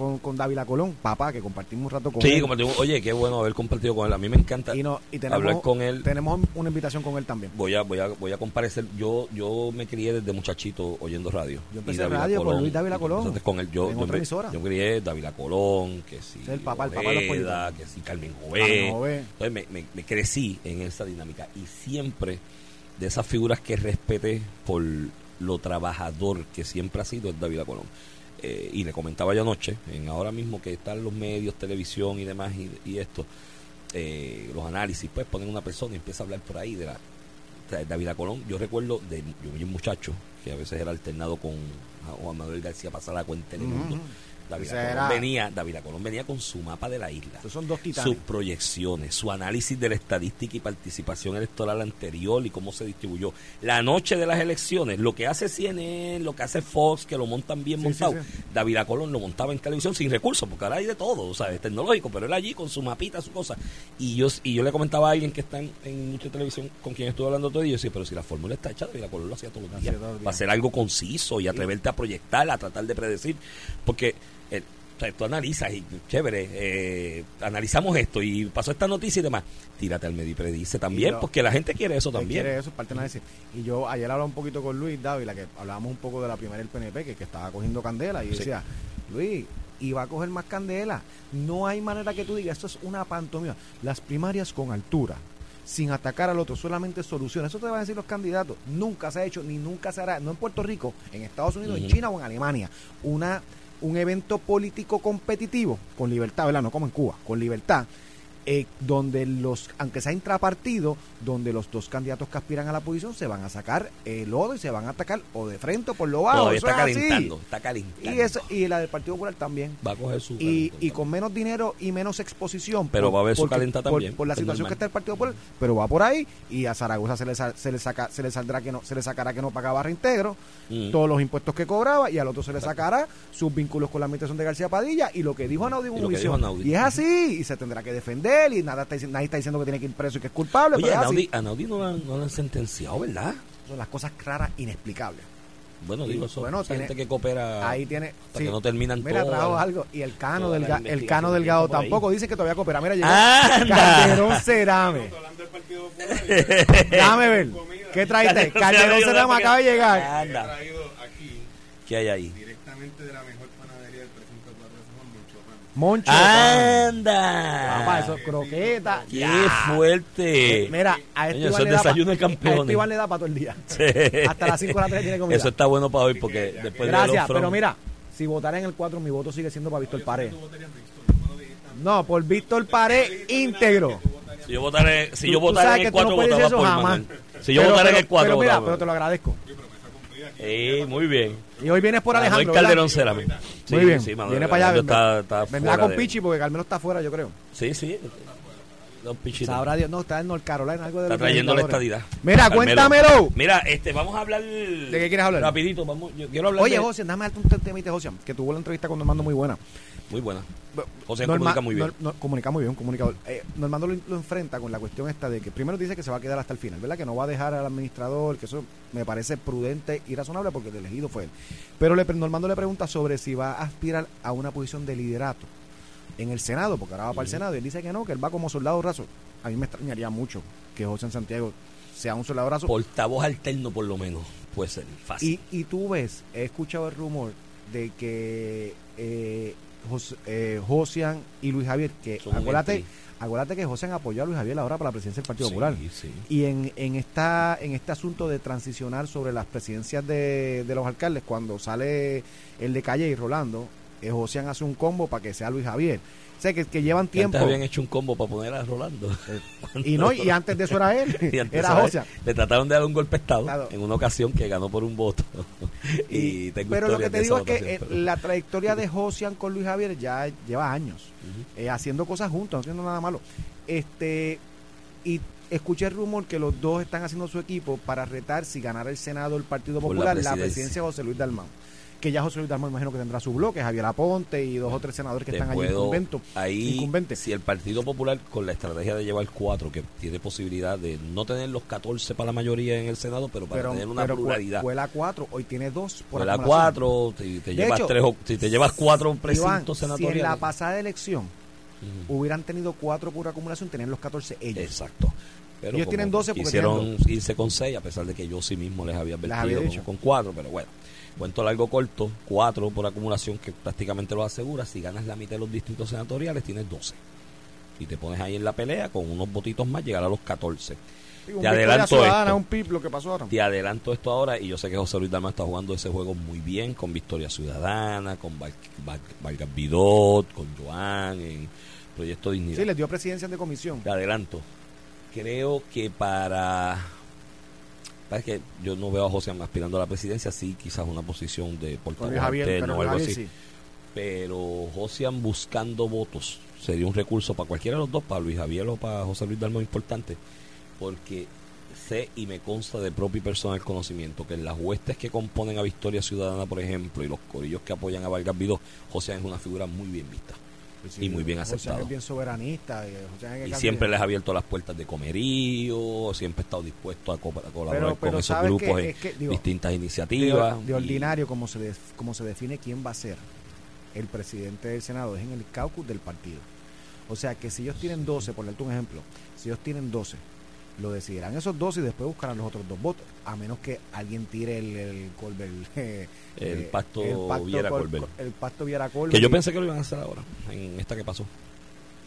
[SPEAKER 3] con, con Dávila Colón, papá, que compartimos un rato con
[SPEAKER 4] Sí,
[SPEAKER 3] él.
[SPEAKER 4] compartimos- oye, qué bueno haber compartido con él. A mí me encanta
[SPEAKER 3] y, no, y tenemos,
[SPEAKER 4] hablar con él.
[SPEAKER 3] tenemos una invitación con él también.
[SPEAKER 4] Voy a, voy a, voy a comparecer. Yo, yo me crié desde muchachito oyendo radio.
[SPEAKER 3] Yo empecé radio con Luis Dávila Colón,
[SPEAKER 4] entonces con él, yo,
[SPEAKER 3] en
[SPEAKER 4] yo me-. Yo crié Dávila Colón, que sí.
[SPEAKER 3] El papá, el papá de los políticos.
[SPEAKER 4] que sí, Carmen. Jové. Entonces me, me- me crecí en esa dinámica. Y siempre de esas figuras que respeté por lo trabajador que siempre ha sido es Dávila Colón. Eh, y le comentaba yo anoche, en ahora mismo que están los medios, televisión y demás, y, esto, eh, los análisis, pues ponen una persona y empieza a hablar por ahí de la sea, David Colón. Yo recuerdo de yo vi un muchacho que a veces era alternado con Juan Manuel García Pasaraco en Telemundo.
[SPEAKER 3] Ujú.
[SPEAKER 4] David Colón venía, David Colón venía con su mapa de la isla
[SPEAKER 3] son dos
[SPEAKER 4] sus proyecciones, su análisis de la estadística y participación electoral anterior y cómo se distribuyó. La noche de las elecciones, lo que hace CNN, lo que hace Fox, que lo montan bien
[SPEAKER 3] Sí,
[SPEAKER 4] montado.
[SPEAKER 3] sí, sí.
[SPEAKER 4] David Colón lo montaba en televisión sin recursos, porque ahora hay de todo, o sea, es tecnológico, pero él allí con su mapita, su cosa. Y yo, y yo le comentaba a alguien que está en, en mucha televisión con quien estuve hablando todo y yo decía, pero si la fórmula está hecha, David Colón lo hacía todos los
[SPEAKER 3] Lo
[SPEAKER 4] días.
[SPEAKER 3] hacía todos los
[SPEAKER 4] Va a
[SPEAKER 3] días.
[SPEAKER 4] ser algo conciso y atreverte a proyectar, a tratar de predecir, porque tú analizas y chévere, eh, analizamos esto y pasó esta noticia y demás. Tírate al medio y predice también,
[SPEAKER 3] yo-
[SPEAKER 4] porque la gente quiere eso también.
[SPEAKER 3] quiere eso, es parte de análisis. Y yo ayer hablaba un poquito con Luis Dávila, que hablábamos un poco de la primera del PNP, que, que estaba cogiendo candela, y
[SPEAKER 4] Sí.
[SPEAKER 3] decía, Luis, iba a coger más candela. No hay manera que tú digas, esto es una pantomima. Las primarias con altura, sin atacar al otro, solamente soluciones. Eso te van a decir los candidatos. Nunca se ha hecho, ni nunca se hará, no en Puerto Rico, en Estados Unidos, en. China o en Alemania. Una un evento político competitivo, con libertad, ¿verdad? No como en Cuba, con libertad, eh, donde los, aunque sea intrapartido, donde los dos candidatos que aspiran a la posición se van a sacar el lodo y se van a atacar o de frente o por lo bajo.
[SPEAKER 4] Todavía está
[SPEAKER 3] es así.
[SPEAKER 4] calentando, está calentando.
[SPEAKER 3] Y, eso, y la del Partido Popular también.
[SPEAKER 4] va a coger su
[SPEAKER 3] Y, con menos dinero y menos exposición.
[SPEAKER 4] Pero va a haber su
[SPEAKER 3] porque-
[SPEAKER 4] calenta
[SPEAKER 3] por-
[SPEAKER 4] también,
[SPEAKER 3] Por, la situación que está el Partido Popular, pero va por ahí y a Zaragoza se le, se le, saca, se le saldrá que no, se le sacará que no pagaba reintegro,
[SPEAKER 4] Mm.
[SPEAKER 3] todos los impuestos que cobraba y al otro se le sacará sus vínculos con la administración de García Padilla y lo que dijo Anaudi en
[SPEAKER 4] Y.
[SPEAKER 3] Y es así, y se tendrá que defender y nada está, nadie está diciendo que tiene que ir preso y que es culpable,
[SPEAKER 4] Oye,
[SPEAKER 3] pero es
[SPEAKER 4] Anaudi,
[SPEAKER 3] así.
[SPEAKER 4] Anaudi no, la, no la han sentenciado, ¿verdad?
[SPEAKER 3] Son las cosas raras, inexplicables.
[SPEAKER 4] Bueno, digo, eso
[SPEAKER 3] bueno, tiene-
[SPEAKER 4] gente que coopera
[SPEAKER 3] Ahí tiene.
[SPEAKER 4] hasta
[SPEAKER 3] sí.
[SPEAKER 4] que no terminan
[SPEAKER 3] Mira, trajo algo. Y el Cano,
[SPEAKER 4] las
[SPEAKER 3] el Cano Delgado tampoco dice que todavía coopera. Mira, llegó
[SPEAKER 4] ¡Anda!
[SPEAKER 3] Calderón Cerame. [laughs] Déjame ver. ¿Qué traiste? Calderón Cerame acaba de llegar.
[SPEAKER 4] ¿Qué hay ahí?
[SPEAKER 5] directamente de la mejor panadería del precinto 4 de San Juan, Moncho
[SPEAKER 4] ¡Anda!
[SPEAKER 3] Papá, eso, croqueta.
[SPEAKER 4] ¡Qué
[SPEAKER 3] Ya.
[SPEAKER 4] fuerte!
[SPEAKER 3] Mira, a este
[SPEAKER 4] Coño,
[SPEAKER 3] Iván
[SPEAKER 4] eso es
[SPEAKER 3] le da pa-
[SPEAKER 4] desayuno de
[SPEAKER 3] A este. Iván le da para todo el día. [laughs]
[SPEAKER 4] Sí.
[SPEAKER 3] Hasta las 5 de la tarde tiene comida.
[SPEAKER 4] Eso está bueno para hoy porque después de
[SPEAKER 3] Gracias,
[SPEAKER 4] from-
[SPEAKER 3] pero mira, si votara en el 4, mi voto sigue siendo para Víctor Pared. No, por Víctor Pared íntegro.
[SPEAKER 4] Si yo votaré, si yo votara en el
[SPEAKER 3] tú no
[SPEAKER 4] 4,
[SPEAKER 3] puedes
[SPEAKER 4] votaba por
[SPEAKER 3] eso jamás.
[SPEAKER 4] Manuel. Si yo votara en el 4,
[SPEAKER 3] Pero mira,
[SPEAKER 4] votaba
[SPEAKER 3] pero te lo agradezco.
[SPEAKER 4] Sí, muy bien.
[SPEAKER 3] Y hoy vienes por
[SPEAKER 4] Manuel
[SPEAKER 3] Alejandro. ¿verdad?
[SPEAKER 4] Calderón Cerame. Sí,
[SPEAKER 3] Muy bien.
[SPEAKER 4] sí, Manuel
[SPEAKER 3] Viene para allá. Vendrá-
[SPEAKER 4] está, está
[SPEAKER 3] vendrá
[SPEAKER 4] fuera
[SPEAKER 3] con
[SPEAKER 4] de-
[SPEAKER 3] Pichi porque Carmelo está afuera, yo creo.
[SPEAKER 4] Sí, sí. Pichitos.
[SPEAKER 3] Sabrá Dios, no, está en North Carolina, algo de
[SPEAKER 4] Está trayendo la estadidad.
[SPEAKER 3] Mira,
[SPEAKER 4] Carmelo.
[SPEAKER 3] cuéntamelo.
[SPEAKER 4] Mira, este, vamos a hablar.
[SPEAKER 3] ¿De qué quieres hablar?
[SPEAKER 4] Rapidito, vamos. Yo quiero hablar
[SPEAKER 3] Oye,
[SPEAKER 4] de-
[SPEAKER 3] José, darte un temita, José, que tuvo la entrevista con Normando muy buena.
[SPEAKER 4] Muy buena. José
[SPEAKER 3] Norma-
[SPEAKER 4] comunica muy bien.
[SPEAKER 3] Comunica muy bien, un comunicador. Eh, Normando lo, lo enfrenta con la cuestión esta de que primero dice que se va a quedar hasta el final, ¿verdad? Que no va a dejar al administrador, que eso me parece prudente y razonable porque el elegido fue él. Pero le, Normando le pregunta sobre si va a aspirar a una posición de liderato en el Senado, porque ahora va para el. Senado, y él dice que no, que él va como soldado raso. A mí me extrañaría mucho que José en Santiago sea un soldado raso.
[SPEAKER 4] Portavoz alterno, por lo menos. Puede ser fácil.
[SPEAKER 3] Y, y tú ves, he escuchado el rumor de que eh, Jos- eh, Josian y Luis Javier, que
[SPEAKER 4] Son
[SPEAKER 3] acuérdate, acuérdate que Josian apoyó a Luis Javier ahora para la presidencia del Partido
[SPEAKER 4] Sí,
[SPEAKER 3] Popular.
[SPEAKER 4] sí.
[SPEAKER 3] Y en, en, esta, en este asunto de transicionar sobre las presidencias de, de los alcaldes, cuando sale el de Calle y Rolando, eh, hace un combo para que sea Luis Javier. O sea, que, que llevan tiempo.
[SPEAKER 4] Antes habían hecho un combo para poner a Rolando.
[SPEAKER 3] Y no, y antes de eso era él. [laughs] Era. Josian.
[SPEAKER 4] Le trataron de dar un golpe de estado
[SPEAKER 3] Claro.
[SPEAKER 4] en una ocasión que ganó por un voto. [laughs] y, tengo
[SPEAKER 3] pero lo que te digo es que eh, la trayectoria de Josian con Luis Javier ya lleva años eh, haciendo cosas juntos, no haciendo nada malo. Este y escuché el rumor que los dos están haciendo su equipo para retar si ganara el Senado el Partido
[SPEAKER 4] la
[SPEAKER 3] Popular la
[SPEAKER 4] presidencia.
[SPEAKER 3] presidencia de José Luis Dalmau. Que ya José Luis Dalmau imagino que tendrá su bloque, Javier Aponte y dos o tres senadores que
[SPEAKER 4] Te
[SPEAKER 3] están allí incumbento-
[SPEAKER 4] ahí,
[SPEAKER 3] incumbentes.
[SPEAKER 4] si el Partido Popular, con la estrategia de llevar cuatro, que tiene posibilidad de no tener los 14 para la mayoría en el Senado, pero para
[SPEAKER 3] pero,
[SPEAKER 4] tener una
[SPEAKER 3] pero
[SPEAKER 4] pluralidad.
[SPEAKER 3] fue la 4, hoy tiene dos por
[SPEAKER 4] la cuatro, te, te
[SPEAKER 3] De
[SPEAKER 4] llevas
[SPEAKER 3] hecho,
[SPEAKER 4] tres o- si te llevas cuatro precintos
[SPEAKER 3] si en
[SPEAKER 4] senatoriales.
[SPEAKER 3] la pasada elección hubieran tenido cuatro por acumulación, tenían los 14 ellos.
[SPEAKER 4] Exacto. Pero
[SPEAKER 3] Ellos tienen 12 porque
[SPEAKER 4] quisieron irse con 6, a pesar de que yo sí mismo les había advertido
[SPEAKER 3] había
[SPEAKER 4] con, 4, pero bueno. Cuento largo corto, 4 por acumulación que prácticamente lo asegura. Si ganas la mitad de los distritos senatoriales, tienes 12. Y te pones ahí en la pelea con unos votitos más, llegar a los 14.
[SPEAKER 3] Digo, un
[SPEAKER 4] Te adelanto esto.
[SPEAKER 3] un PIB, lo que pasó ahora.
[SPEAKER 4] Te adelanto esto ahora y yo sé que José Luis Dalma está jugando ese juego muy bien con Victoria Ciudadana, con Val- Val- Vargas Vidot, con Joan en Proyecto Dignidad.
[SPEAKER 3] Sí, les dio presidencia de comisión.
[SPEAKER 4] Te adelanto. Creo que para. Sabes que yo no veo a José aspirando a la presidencia, sí, quizás una posición de portavoz alterno o algo así.
[SPEAKER 3] Sí.
[SPEAKER 4] Pero Josian buscando votos sería un recurso para cualquiera de los dos, para Luis Javier o para José Luis Dalmau importante, porque sé y me consta de propio y personal conocimiento que en las huestes que componen a Victoria Ciudadana, por ejemplo, y los corillos que apoyan a Vargas Vidó, José es una figura muy bien vista y muy bien
[SPEAKER 3] José
[SPEAKER 4] aceptado.
[SPEAKER 3] es bien soberanista. Y,
[SPEAKER 4] Y siempre les ha abierto las puertas de comerío, siempre ha estado dispuesto a, co- a colaborar
[SPEAKER 3] Pero- pero
[SPEAKER 4] con esos
[SPEAKER 3] ¿sabes
[SPEAKER 4] grupos en
[SPEAKER 3] Es que, digo,
[SPEAKER 4] distintas
[SPEAKER 3] de,
[SPEAKER 4] iniciativas.
[SPEAKER 3] de
[SPEAKER 4] y-
[SPEAKER 3] ordinario, como se, como se define quién va a ser el presidente del Senado, es en el caucus del partido. O sea que si ellos tienen 12, por darte un ejemplo, si ellos tienen 12, lo decidirán esos 12 y después buscarán los otros dos votos, a menos que alguien tire el, el Colbert, [laughs] eh,
[SPEAKER 4] El
[SPEAKER 3] eh,
[SPEAKER 4] pacto Viera
[SPEAKER 3] Col-
[SPEAKER 4] Colbert.
[SPEAKER 3] El pacto Viera Colbert.
[SPEAKER 4] que yo pensé que lo iban a hacer ahora, en esta que pasó.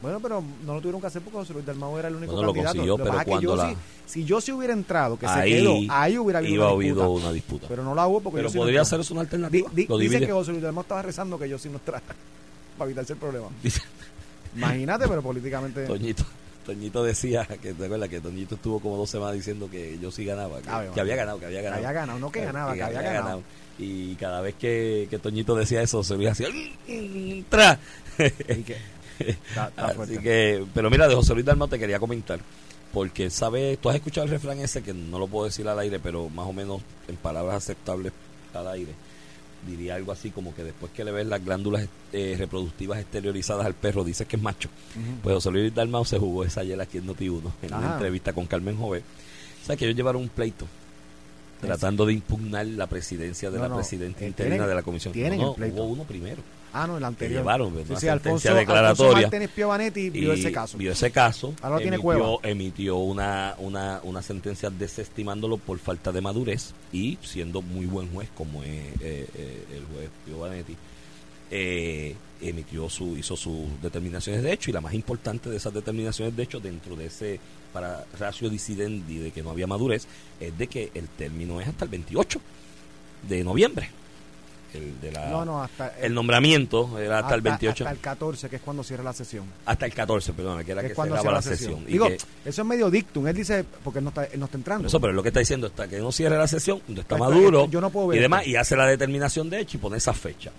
[SPEAKER 3] Bueno, pero no lo tuvieron que hacer porque José Luis Dalmau era el único
[SPEAKER 4] Bueno, lo
[SPEAKER 3] candidato.
[SPEAKER 4] consiguió,
[SPEAKER 3] que
[SPEAKER 4] pero
[SPEAKER 3] pasa es que yo
[SPEAKER 4] la-
[SPEAKER 3] si yo sí hubiera entrado, que se
[SPEAKER 4] ahí
[SPEAKER 3] quedó, ahí hubiera habido
[SPEAKER 4] iba
[SPEAKER 3] una
[SPEAKER 4] habido
[SPEAKER 3] disputa.
[SPEAKER 4] una disputa.
[SPEAKER 3] Pero no la hubo porque
[SPEAKER 4] Pero
[SPEAKER 3] yo
[SPEAKER 4] podría ser una alternativa.
[SPEAKER 3] di-
[SPEAKER 4] lo
[SPEAKER 3] dicen que José Luis Dalmau estaba rezando que yo sí no entrara [laughs] para evitarse el problema. Imagínate, pero políticamente.
[SPEAKER 4] Toñito, Toñito decía que te acuerdas que Toñito estuvo como dos semanas diciendo que yo sí ganaba, que,
[SPEAKER 3] María.
[SPEAKER 4] había ganado, que había
[SPEAKER 3] Que
[SPEAKER 4] ganado.
[SPEAKER 3] había ganado, no que ganaba, que había ganado.
[SPEAKER 4] Y cada vez que, que Toñito decía eso, se veía así,
[SPEAKER 3] está [laughs]
[SPEAKER 4] Así que, pero mira, de José Luis Dalmau te quería comentar. Porque sabe, tú has escuchado el refrán ese que no lo puedo decir al aire, pero más o menos en palabras aceptables al aire. Diría algo así como que después que le ves las glándulas eh, reproductivas exteriorizadas al perro, dices que es macho. Pues José Luis Dalmau se jugó esa ayer aquí en Noti1 en una entrevista con Carmen Jové. O sea que ellos llevaron un pleito tratando de impugnar la presidencia de
[SPEAKER 3] No,
[SPEAKER 4] la
[SPEAKER 3] no,
[SPEAKER 4] presidenta
[SPEAKER 3] eh,
[SPEAKER 4] interna
[SPEAKER 3] tienen-
[SPEAKER 4] de la comisión.
[SPEAKER 3] tienen
[SPEAKER 4] no,
[SPEAKER 3] el pleito.
[SPEAKER 4] hubo uno primero
[SPEAKER 3] Ah, no, el
[SPEAKER 4] que
[SPEAKER 3] anterior.
[SPEAKER 4] llevaron
[SPEAKER 3] Sí, sí, Alfonso,
[SPEAKER 4] declaratoria
[SPEAKER 3] Alfonso Martínez Piovanetti vio ese caso.
[SPEAKER 4] vio ese caso
[SPEAKER 3] Ahora lo tiene
[SPEAKER 4] emitió,
[SPEAKER 3] Cueva.
[SPEAKER 4] emitió una, una, una sentencia desestimándolo por falta de madurez y siendo muy buen juez como es eh, eh, el juez Piovanetti eh, emitió su hizo sus determinaciones de hecho y la más importante de esas determinaciones de hecho dentro de ese para ratio disidendi de que no había madurez es de que el término es hasta el 28 de noviembre el de la
[SPEAKER 3] No, no, hasta
[SPEAKER 4] el nombramiento era hasta, el 28
[SPEAKER 3] Hasta el 14, que es cuando cierra la sesión.
[SPEAKER 4] hasta el 14 perdón que era
[SPEAKER 3] que
[SPEAKER 4] que,
[SPEAKER 3] cuando
[SPEAKER 4] cerraba
[SPEAKER 3] cierra
[SPEAKER 4] la sesión, Y
[SPEAKER 3] Digo,
[SPEAKER 4] que-
[SPEAKER 3] eso es medio dictum. Él dice, porque él no está, él no está entrando.
[SPEAKER 4] Eso, pero lo que está diciendo hasta que no cierre la sesión, no está
[SPEAKER 3] Esto-
[SPEAKER 4] maduro
[SPEAKER 3] esto- yo no puedo ver
[SPEAKER 4] y demás,
[SPEAKER 3] esto.
[SPEAKER 4] y hace la determinación de hecho y pone esa fecha.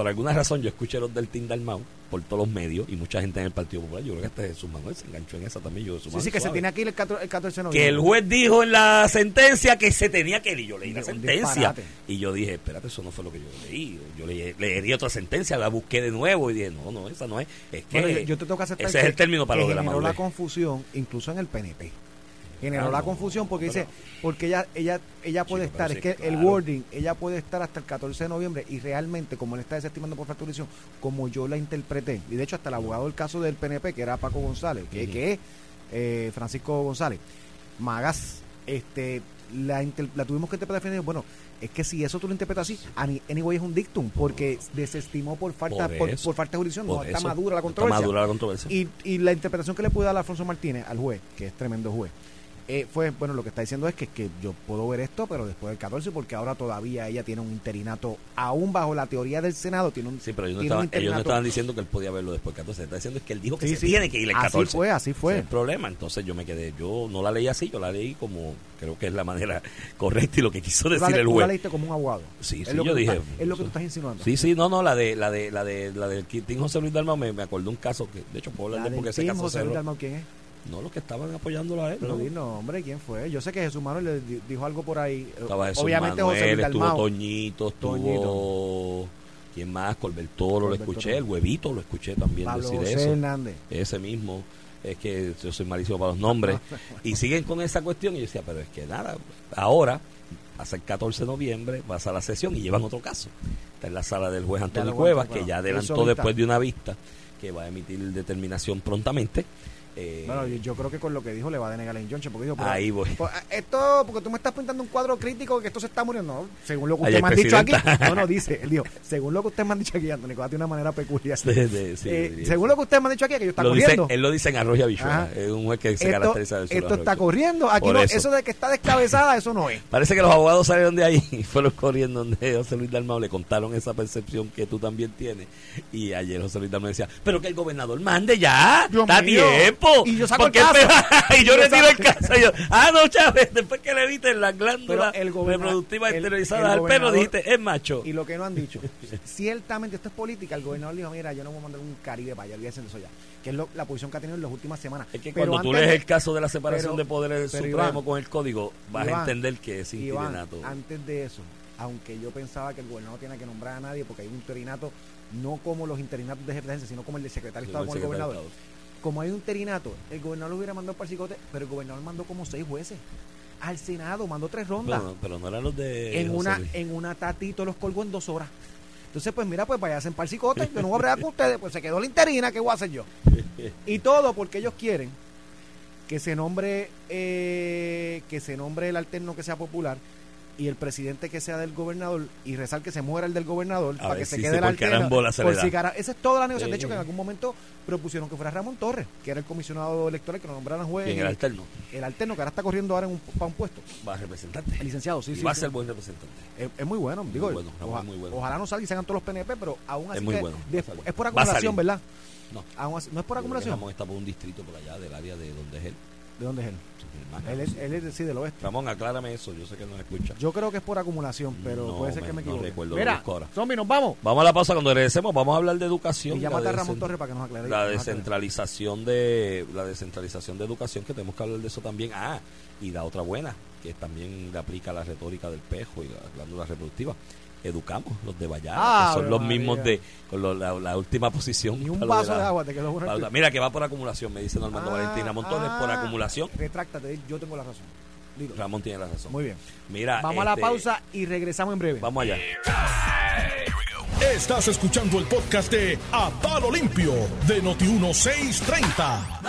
[SPEAKER 4] Por alguna razón yo escuché los del Team Dalmau por todos los medios y mucha gente en el Partido Popular. Yo creo que hasta Jesús Manuel se enganchó en esa también. Yo, Jesús
[SPEAKER 3] Sí,
[SPEAKER 4] Manuel
[SPEAKER 3] sí, que se tiene aquí el 14, el 14 de
[SPEAKER 4] Que el juez dijo en la sentencia que se tenía que ir. Y yo leí la sentencia. Y yo dije, espérate, eso no fue lo que yo leí. Yo leí, leí otra sentencia, la busqué de nuevo y dije, no, no, esa no es. Es que
[SPEAKER 3] Bueno, yo, yo te tengo que aceptar
[SPEAKER 4] ese es el término para lo de la
[SPEAKER 3] generó la
[SPEAKER 4] madurez.
[SPEAKER 3] confusión, incluso en el PNP. Generó la confusión porque dice, porque ella ella ella puede estar, es que el wording, ella puede estar hasta el 14 de noviembre y realmente, como él está desestimando por facturación, como yo la interpreté, y de hecho hasta el abogado del caso del PNP, que era Paco González, que, es eh, Francisco González, Magas, este la, inter- la tuvimos que interpretar bueno, es que si eso tú lo interpretas así, anyway es un dictum, porque desestimó por falta
[SPEAKER 4] Por
[SPEAKER 3] por, falta de jurisdicción, no está madura la
[SPEAKER 4] está
[SPEAKER 3] controversia.
[SPEAKER 4] madura la controversia.
[SPEAKER 3] Y, y la interpretación que le pude dar a Alfonso Martínez, al juez, que es tremendo juez, eh, fue, bueno, lo que está diciendo es que, que yo puedo ver esto, pero después del 14, porque ahora todavía ella tiene un interinato, aún bajo la teoría del Senado, tiene un,
[SPEAKER 4] Sí, pero ellos no, estaban, ellos no estaban diciendo que él podía verlo después del 14. Está diciendo es que él dijo que
[SPEAKER 3] Sí,
[SPEAKER 4] se
[SPEAKER 3] sí.
[SPEAKER 4] tiene que ir el
[SPEAKER 3] Así
[SPEAKER 4] 14.
[SPEAKER 3] fue, así fue.
[SPEAKER 4] Ese es el problema. Entonces yo me quedé. Yo no la leí así, yo la leí como creo que es la manera [laughs] correcta y lo que quiso decir
[SPEAKER 3] le-
[SPEAKER 4] el
[SPEAKER 3] tú la
[SPEAKER 4] juez.
[SPEAKER 3] leíste como un abogado.
[SPEAKER 4] Sí,
[SPEAKER 3] Es
[SPEAKER 4] sí,
[SPEAKER 3] lo que
[SPEAKER 4] yo
[SPEAKER 3] tú
[SPEAKER 4] dije.
[SPEAKER 3] estás- es lo que tú estás insinuando.
[SPEAKER 4] Sí, sí, no, no, la de la de la de la del Team José Luis Dalmau me, me acordó un caso que de hecho puedo hablar
[SPEAKER 3] La
[SPEAKER 4] de porque ese caso
[SPEAKER 3] José Luis Dalmau, ¿quién es?
[SPEAKER 4] No los que estaban apoyándolo a él,
[SPEAKER 3] Pero
[SPEAKER 4] no.
[SPEAKER 3] di nombre, ¿quién fue? Yo sé que Jesús Manuel le di- dijo algo por ahí.
[SPEAKER 4] Estaba Jesús
[SPEAKER 3] Obviamente
[SPEAKER 4] Manuel,
[SPEAKER 3] José
[SPEAKER 4] estuvo
[SPEAKER 3] Dalmau.
[SPEAKER 4] Toñito, estuvo
[SPEAKER 3] Toñito.
[SPEAKER 4] ¿Quién más? Colbertoro, lo
[SPEAKER 3] Colbertoro.
[SPEAKER 4] escuché, el huevito lo escuché también
[SPEAKER 3] Pablo
[SPEAKER 4] decir
[SPEAKER 3] José
[SPEAKER 4] eso.
[SPEAKER 3] Hernández.
[SPEAKER 4] ese mismo es que yo soy malísimo para los nombres [laughs] y siguen con esa cuestión y yo decía pero es que nada ahora hasta el 14 de noviembre pasa la sesión y llevan otro caso está en la sala del juez Antonio Cuevas que ya adelantó después de una vista que va a emitir determinación prontamente Eh,
[SPEAKER 3] Bueno, yo, yo creo que con lo que dijo le va a denegar la injunction porque dijo, pero-
[SPEAKER 4] ahí voy [laughs]
[SPEAKER 3] Pues, esto, porque tú me estás pintando un cuadro crítico que esto se está muriendo. No, según lo que usted me han dicho aquí. No, no, dice, él dijo, según lo que usted me han dicho aquí, Antonio, a tener una manera peculiar.
[SPEAKER 4] De- de- sí,
[SPEAKER 3] Eh, según lo que usted me han dicho aquí, que yo está
[SPEAKER 4] Lo dice-
[SPEAKER 3] corriendo.
[SPEAKER 4] él lo dice en Arroyo Habichuela
[SPEAKER 3] Ajá.
[SPEAKER 4] es un juez que se
[SPEAKER 3] esto
[SPEAKER 4] caracteriza de
[SPEAKER 3] esto está corriendo. Aquí
[SPEAKER 4] Por
[SPEAKER 3] no,
[SPEAKER 4] eso.
[SPEAKER 3] eso. de que está descabezada, eso no es.
[SPEAKER 4] Parece que los abogados salieron de ahí [laughs] y fueron corriendo donde José Luis Dalmau le contaron esa percepción que tú también tienes. Y ayer José Luis Dalmau decía, pero que el gobernador mande ya,
[SPEAKER 3] Dios
[SPEAKER 4] está a
[SPEAKER 3] mío.
[SPEAKER 4] tiempo.
[SPEAKER 3] Y yo saco el caso. [laughs]
[SPEAKER 4] y yo
[SPEAKER 3] yo
[SPEAKER 4] retiro el
[SPEAKER 3] saco-
[SPEAKER 4] caso. Y yo, ah, no, Chávez, después que le viste las glándulas
[SPEAKER 3] el
[SPEAKER 4] reproductivas
[SPEAKER 3] el-
[SPEAKER 4] exteriorizadas
[SPEAKER 3] el
[SPEAKER 4] al perro, dijiste, es macho.
[SPEAKER 3] Y lo que no han dicho, [laughs] ciertamente esto es política. El gobernador dijo, mira, yo no voy a mandar un Caribe para allá, olvídense de eso ya. Que es lo- la posición que ha tenido en las últimas semanas.
[SPEAKER 4] Es que
[SPEAKER 3] Pero
[SPEAKER 4] cuando tú
[SPEAKER 3] antes
[SPEAKER 4] lees
[SPEAKER 3] de-
[SPEAKER 4] el caso de la separación
[SPEAKER 3] pero-
[SPEAKER 4] de poderes del Supremo
[SPEAKER 3] Iván,
[SPEAKER 4] con el código, vas a entender que es
[SPEAKER 3] Iván,
[SPEAKER 4] interinato.
[SPEAKER 3] antes de eso, aunque yo pensaba que el gobernador tiene que nombrar a nadie porque hay un interinato, no como los interinatos de jefe de agencia, sino como el de secretario de Estado con el gobernador. Como hay un interinato, el gobernador lo hubiera mandado para el psicote, pero el gobernador mandó como seis jueces. Al Senado mandó tres rondas.
[SPEAKER 4] Pero, pero no eran los de
[SPEAKER 3] en
[SPEAKER 4] José
[SPEAKER 3] una
[SPEAKER 4] Luis.
[SPEAKER 3] en una tatito los colgó en dos horas. Entonces, pues mira, pues váyanse para el psicote, yo no voy a bregar con ustedes, pues se quedó la interina, ¿qué voy a hacer yo? Y todo porque ellos quieren que se nombre eh, que se nombre el alterno que sea popular y el presidente que sea del gobernador y rezar que se muera el del gobernador
[SPEAKER 4] A
[SPEAKER 3] para
[SPEAKER 4] ver
[SPEAKER 3] que se quede
[SPEAKER 4] se-
[SPEAKER 3] el alterno.
[SPEAKER 4] carambola se
[SPEAKER 3] por si cara- Esa es toda la negociación. De hecho, que en algún momento propusieron que fuera Ramón Torres, que era el comisionado electoral que lo nombraran juez.
[SPEAKER 4] ¿Quién
[SPEAKER 3] y-
[SPEAKER 4] era alterno?
[SPEAKER 3] el alterno que ahora está corriendo ahora en un, para un puesto.
[SPEAKER 4] Va a representante.
[SPEAKER 3] El licenciado, sí,
[SPEAKER 4] y
[SPEAKER 3] sí.
[SPEAKER 4] va a
[SPEAKER 3] sí.
[SPEAKER 4] ser buen representante.
[SPEAKER 3] Es, es muy bueno, digo,
[SPEAKER 4] bueno, Ramón
[SPEAKER 3] oja-
[SPEAKER 4] es muy bueno.
[SPEAKER 3] ojalá no salgan y sean todos los PNP, pero aún así
[SPEAKER 4] Es muy
[SPEAKER 3] que
[SPEAKER 4] bueno,
[SPEAKER 3] de- es por acumulación. ¿verdad?
[SPEAKER 4] No.
[SPEAKER 3] Aún así- no es por acumulación.
[SPEAKER 4] Ramón está por un distrito por allá, del área de donde es él.
[SPEAKER 3] ¿De dónde es él? Él es, él es sí, del oeste.
[SPEAKER 4] Ramón, aclárame eso, yo sé que no escucha.
[SPEAKER 3] Yo creo que es por acumulación, pero
[SPEAKER 4] No,
[SPEAKER 3] puede ser
[SPEAKER 4] me-
[SPEAKER 3] que me
[SPEAKER 4] no
[SPEAKER 3] equivoque.
[SPEAKER 4] recuerdo, lo
[SPEAKER 3] Mira, zombie, nos vamos.
[SPEAKER 4] Vamos a la pausa cuando regresemos, vamos a hablar de educación.
[SPEAKER 3] Y
[SPEAKER 4] la
[SPEAKER 3] llámate a Ramón Torres para que nos aclare.
[SPEAKER 4] La descentralización de la descentralización de educación, que tenemos que hablar de eso también. Ah, y la otra buena, que también le aplica la retórica del pejo y la glándula reproductiva. Educamos los de Vallar,
[SPEAKER 3] Ah,
[SPEAKER 4] que son los mismos de con lo- la, la última posición.
[SPEAKER 3] Ni un vaso de,
[SPEAKER 4] la-
[SPEAKER 3] agua te quedó bueno.
[SPEAKER 4] para- Mira que va por acumulación, me dice Normando
[SPEAKER 3] Ah,
[SPEAKER 4] Valentina Montones, por
[SPEAKER 3] ah,
[SPEAKER 4] acumulación.
[SPEAKER 3] Retráctate, yo tengo la razón. Dilo.
[SPEAKER 4] Ramón tiene la razón.
[SPEAKER 3] Muy bien.
[SPEAKER 4] Mira,
[SPEAKER 3] Vamos a la
[SPEAKER 4] este,
[SPEAKER 3] pausa y regresamos en breve.
[SPEAKER 4] Vamos allá.
[SPEAKER 1] Estás escuchando el podcast de A Palo Limpio de Noti1630.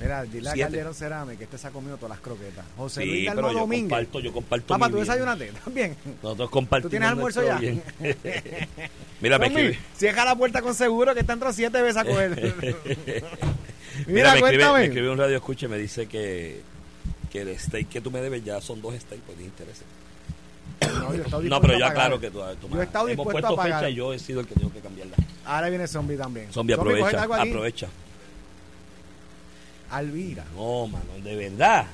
[SPEAKER 3] Mira, dile a
[SPEAKER 4] Siete.
[SPEAKER 3] Calderón Cerame que este se ha comido todas las croquetas. José
[SPEAKER 4] Sí,
[SPEAKER 3] Luis
[SPEAKER 4] pero
[SPEAKER 3] Dalmau
[SPEAKER 4] yo
[SPEAKER 3] Domínguez.
[SPEAKER 4] comparto, yo comparto.
[SPEAKER 3] Papá, ¿tú desayunaste también?
[SPEAKER 4] Nosotros compartimos.
[SPEAKER 3] ¿Tú tienes almuerzo ya?
[SPEAKER 4] bien. [laughs] Mira, escribe.
[SPEAKER 3] Cierra la puerta con seguro que está entrando siete veces a coger. [laughs]
[SPEAKER 4] Mira, [laughs]
[SPEAKER 3] Mira,
[SPEAKER 4] me, escribe, me escribe un radio escucha y me dice que, que el steak que tú me debes ya son dos steaks, pues ni interesa.
[SPEAKER 3] No, yo he estado
[SPEAKER 4] No, pero
[SPEAKER 3] dispuesto
[SPEAKER 4] yo
[SPEAKER 3] a pagar.
[SPEAKER 4] aclaro que tú, tú
[SPEAKER 3] Yo he estado
[SPEAKER 4] hemos puesto
[SPEAKER 3] a pagar.
[SPEAKER 4] fecha y yo he sido el que tengo que cambiarla.
[SPEAKER 3] Ahora viene Zombie también.
[SPEAKER 4] Zombie,
[SPEAKER 3] ¿cógete
[SPEAKER 4] aprovecha, aprovecha.
[SPEAKER 3] Alvira.
[SPEAKER 4] No, mano, de verdad.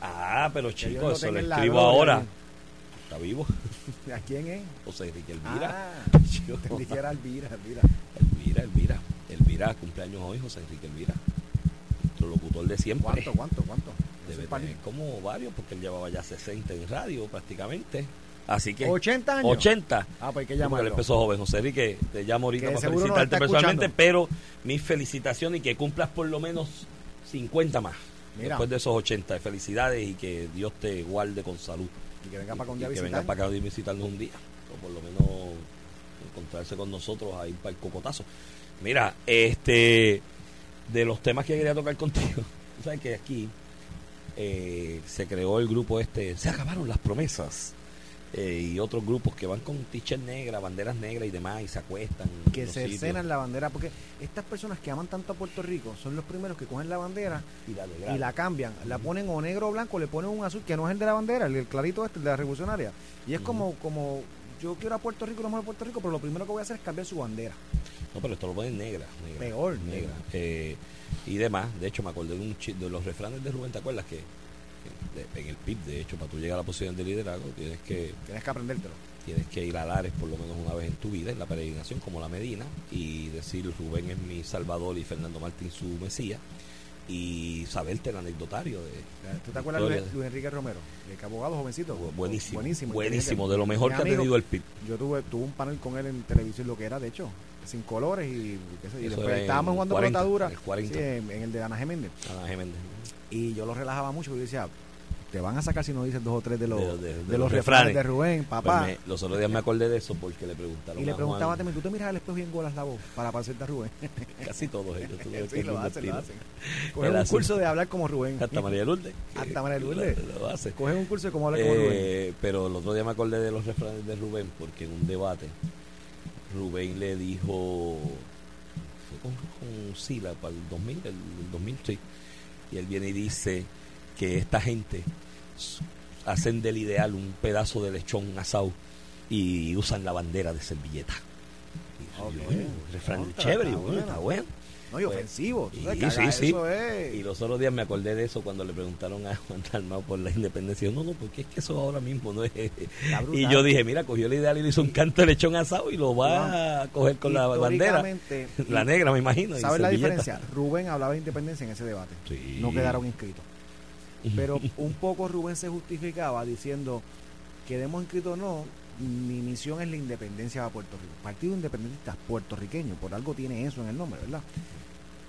[SPEAKER 4] Ah, pero chicos, eso lo escribo ahora. está vivo.
[SPEAKER 3] ¿A quién es?
[SPEAKER 4] José Enrique Elvira.
[SPEAKER 3] Ah, [laughs]
[SPEAKER 4] Yo-
[SPEAKER 3] entendí que era Elvira, Elvira.
[SPEAKER 4] Elvira, Elvira. Elvira, cumpleaños hoy, José Enrique Elvira. Nuestro locutor de siempre.
[SPEAKER 3] ¿Cuánto, cuánto, cuánto?
[SPEAKER 4] Debe tener como varios, porque él llevaba ya 60 en radio prácticamente. Así que.
[SPEAKER 3] 80 años.
[SPEAKER 4] 80.
[SPEAKER 3] Ah, pues hay que
[SPEAKER 4] porque él
[SPEAKER 3] llamarlo.
[SPEAKER 4] empezó joven, José Enrique. Te llamo ahorita
[SPEAKER 3] Que
[SPEAKER 4] para felicitarte
[SPEAKER 3] está
[SPEAKER 4] personalmente,
[SPEAKER 3] escuchando.
[SPEAKER 4] pero mis felicitaciones y que cumplas por lo menos 50 más.
[SPEAKER 3] Mira.
[SPEAKER 4] Después de esos 80. Felicidades y que Dios te guarde con salud.
[SPEAKER 3] Y que venga para acá un
[SPEAKER 4] Y
[SPEAKER 3] día a
[SPEAKER 4] que venga para acá a visitarnos un día. O por lo menos encontrarse con nosotros a ir para el cocotazo. Mira, este de los temas que quería tocar contigo, [laughs] sabes que aquí eh, se creó el grupo este, se acabaron las promesas. eh, y otros grupos que van con t-shirt negra, banderas negras y demás, y se acuestan.
[SPEAKER 3] que
[SPEAKER 4] los
[SPEAKER 3] se
[SPEAKER 4] sitios.
[SPEAKER 3] cenan la bandera, porque estas personas que aman tanto a Puerto Rico son los primeros que cogen la bandera
[SPEAKER 4] y la,
[SPEAKER 3] y cambian, la ponen o negro o blanco, le ponen un azul que no es el de la bandera, el, el clarito este, el de la revolucionaria. Y es como, como yo quiero a Puerto Rico, lo mejor de Puerto Rico, pero lo primero que voy a hacer es cambiar su bandera.
[SPEAKER 4] No, pero esto lo ponen negra. negra
[SPEAKER 3] Peor,
[SPEAKER 4] negra. Eh, y demás. De hecho, me acordé de, un chi- de los refranes de Rubén, ¿te acuerdas? Que, que de- en el PIB, de hecho, para tú llegar a la posición de liderazgo, tienes que
[SPEAKER 3] Tienes que aprendértelo.
[SPEAKER 4] tienes que ir a Lares por lo menos una vez en tu vida, en la peregrinación, como la Medina, y decir Rubén es mi salvador y Fernando Martín su Mesías, y saberte el anecdotario de...
[SPEAKER 3] ¿Tú te acuerdas de Luis, Enrique Romero? El abogado jovencito.
[SPEAKER 4] Bu- buenísimo,
[SPEAKER 3] Buenísimo.
[SPEAKER 4] buenísimo, de lo mejor que ha tenido el PIB.
[SPEAKER 3] Yo tuve, tuve un panel con él en televisión, lo que era, de hecho, sin colores y, qué sé, y
[SPEAKER 4] Eso
[SPEAKER 3] después
[SPEAKER 4] en
[SPEAKER 3] estábamos jugando
[SPEAKER 4] 40,
[SPEAKER 3] pelotadura
[SPEAKER 4] el 40.
[SPEAKER 3] sí, en, en el de Ana Geméndez.
[SPEAKER 4] Ana Geméndez.
[SPEAKER 3] Y yo lo relajaba mucho porque yo decía, te van a sacar si no dices dos o tres de los,
[SPEAKER 4] De-
[SPEAKER 3] de,
[SPEAKER 4] de- de
[SPEAKER 3] los refranes de Rubén, papá.
[SPEAKER 4] Pues me- los otros días me acordé de eso porque le preguntaron
[SPEAKER 3] y le
[SPEAKER 4] a
[SPEAKER 3] preguntaba
[SPEAKER 4] Juan,
[SPEAKER 3] también, ¿tú te miras al espejo y engolas la voz para parecerte a Rubén? [laughs]
[SPEAKER 4] casi todos ellos. tú [laughs]
[SPEAKER 3] sí, lo hacen, lo hacen. [laughs] Cogen un
[SPEAKER 4] hace-
[SPEAKER 3] curso de hablar como Rubén.
[SPEAKER 4] Hasta María Lourdes.
[SPEAKER 3] Hasta María Lourdes.
[SPEAKER 4] Lo, lo hace.
[SPEAKER 3] Cogen un curso de cómo hablar como Rubén.
[SPEAKER 4] Eh, pero el otro día me acordé de los refranes de Rubén porque en un debate Rubén le dijo fue con, con Sila para el 2000, el, el 2000 sí, y él viene y dice que esta gente hacen del ideal un pedazo de lechón asado y usan la bandera de servilleta. Y yo, refrán chévere, bueno. está bueno.
[SPEAKER 3] No, y
[SPEAKER 4] pues,
[SPEAKER 3] ofensivo.
[SPEAKER 4] y sí, sí.
[SPEAKER 3] Eso es.
[SPEAKER 4] Y los otros días me acordé de eso cuando le preguntaron a Juan Dalmau por la independencia. No, no, porque es que eso ahora mismo no es. Y yo dije, mira, cogió la ideal y le hizo un canto de lechón asado y lo va a coger con la bandera. [laughs] La negra, me imagino.
[SPEAKER 3] ¿Sabes la diferencia? Rubén hablaba de independencia en ese debate.
[SPEAKER 4] Sí.
[SPEAKER 3] No quedaron inscritos. Pero [laughs] un poco Rubén se justificaba diciendo, quedemos inscritos o no, mi misión es la independencia para Puerto Rico. Partido Independentista puertorriqueño, por algo tiene eso en el nombre, ¿verdad?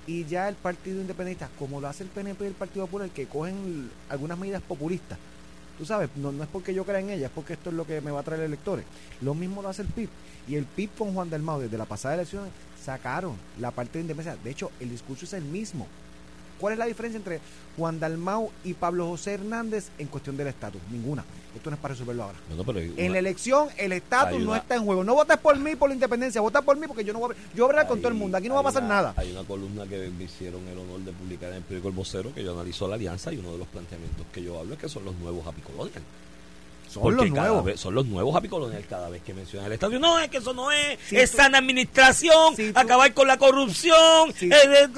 [SPEAKER 3] Y ya el Partido Independentista, como lo hace el PNP y el Partido Popular, que cogen algunas medidas populistas, tú sabes, no, no es porque yo crea en ellas, es porque esto es lo que me va a traer electores. Lo mismo lo hace el PIB. Y el PIB con Juan del Mao, desde la pasada elección, sacaron la parte de independencia. De hecho, el discurso es el mismo. ¿Cuál es la diferencia entre Juan Dalmau y Pablo José Hernández en cuestión del estatus? Ninguna. Esto no es para resolverlo ahora.
[SPEAKER 4] Pero
[SPEAKER 3] En la elección, el estatus no
[SPEAKER 4] una-
[SPEAKER 3] está en juego. No votes por mí por la independencia, vota por mí porque yo no voy a, yo voy a hablar con todo el mundo. Aquí no va a pasar
[SPEAKER 4] una-
[SPEAKER 3] nada.
[SPEAKER 4] Hay una columna que me hicieron el honor de publicar en el periódico El Vocero que yo analizo la alianza y uno de los planteamientos que yo hablo es que son los nuevos apicolonial.
[SPEAKER 3] Son los nuevos.
[SPEAKER 4] vez- son los nuevos apicolonial cada vez que mencionan el estadio. No, es que eso no es.
[SPEAKER 3] Si
[SPEAKER 4] es
[SPEAKER 3] tú-
[SPEAKER 4] sana administración,
[SPEAKER 3] si tú-
[SPEAKER 4] acabar con la corrupción.
[SPEAKER 3] Si,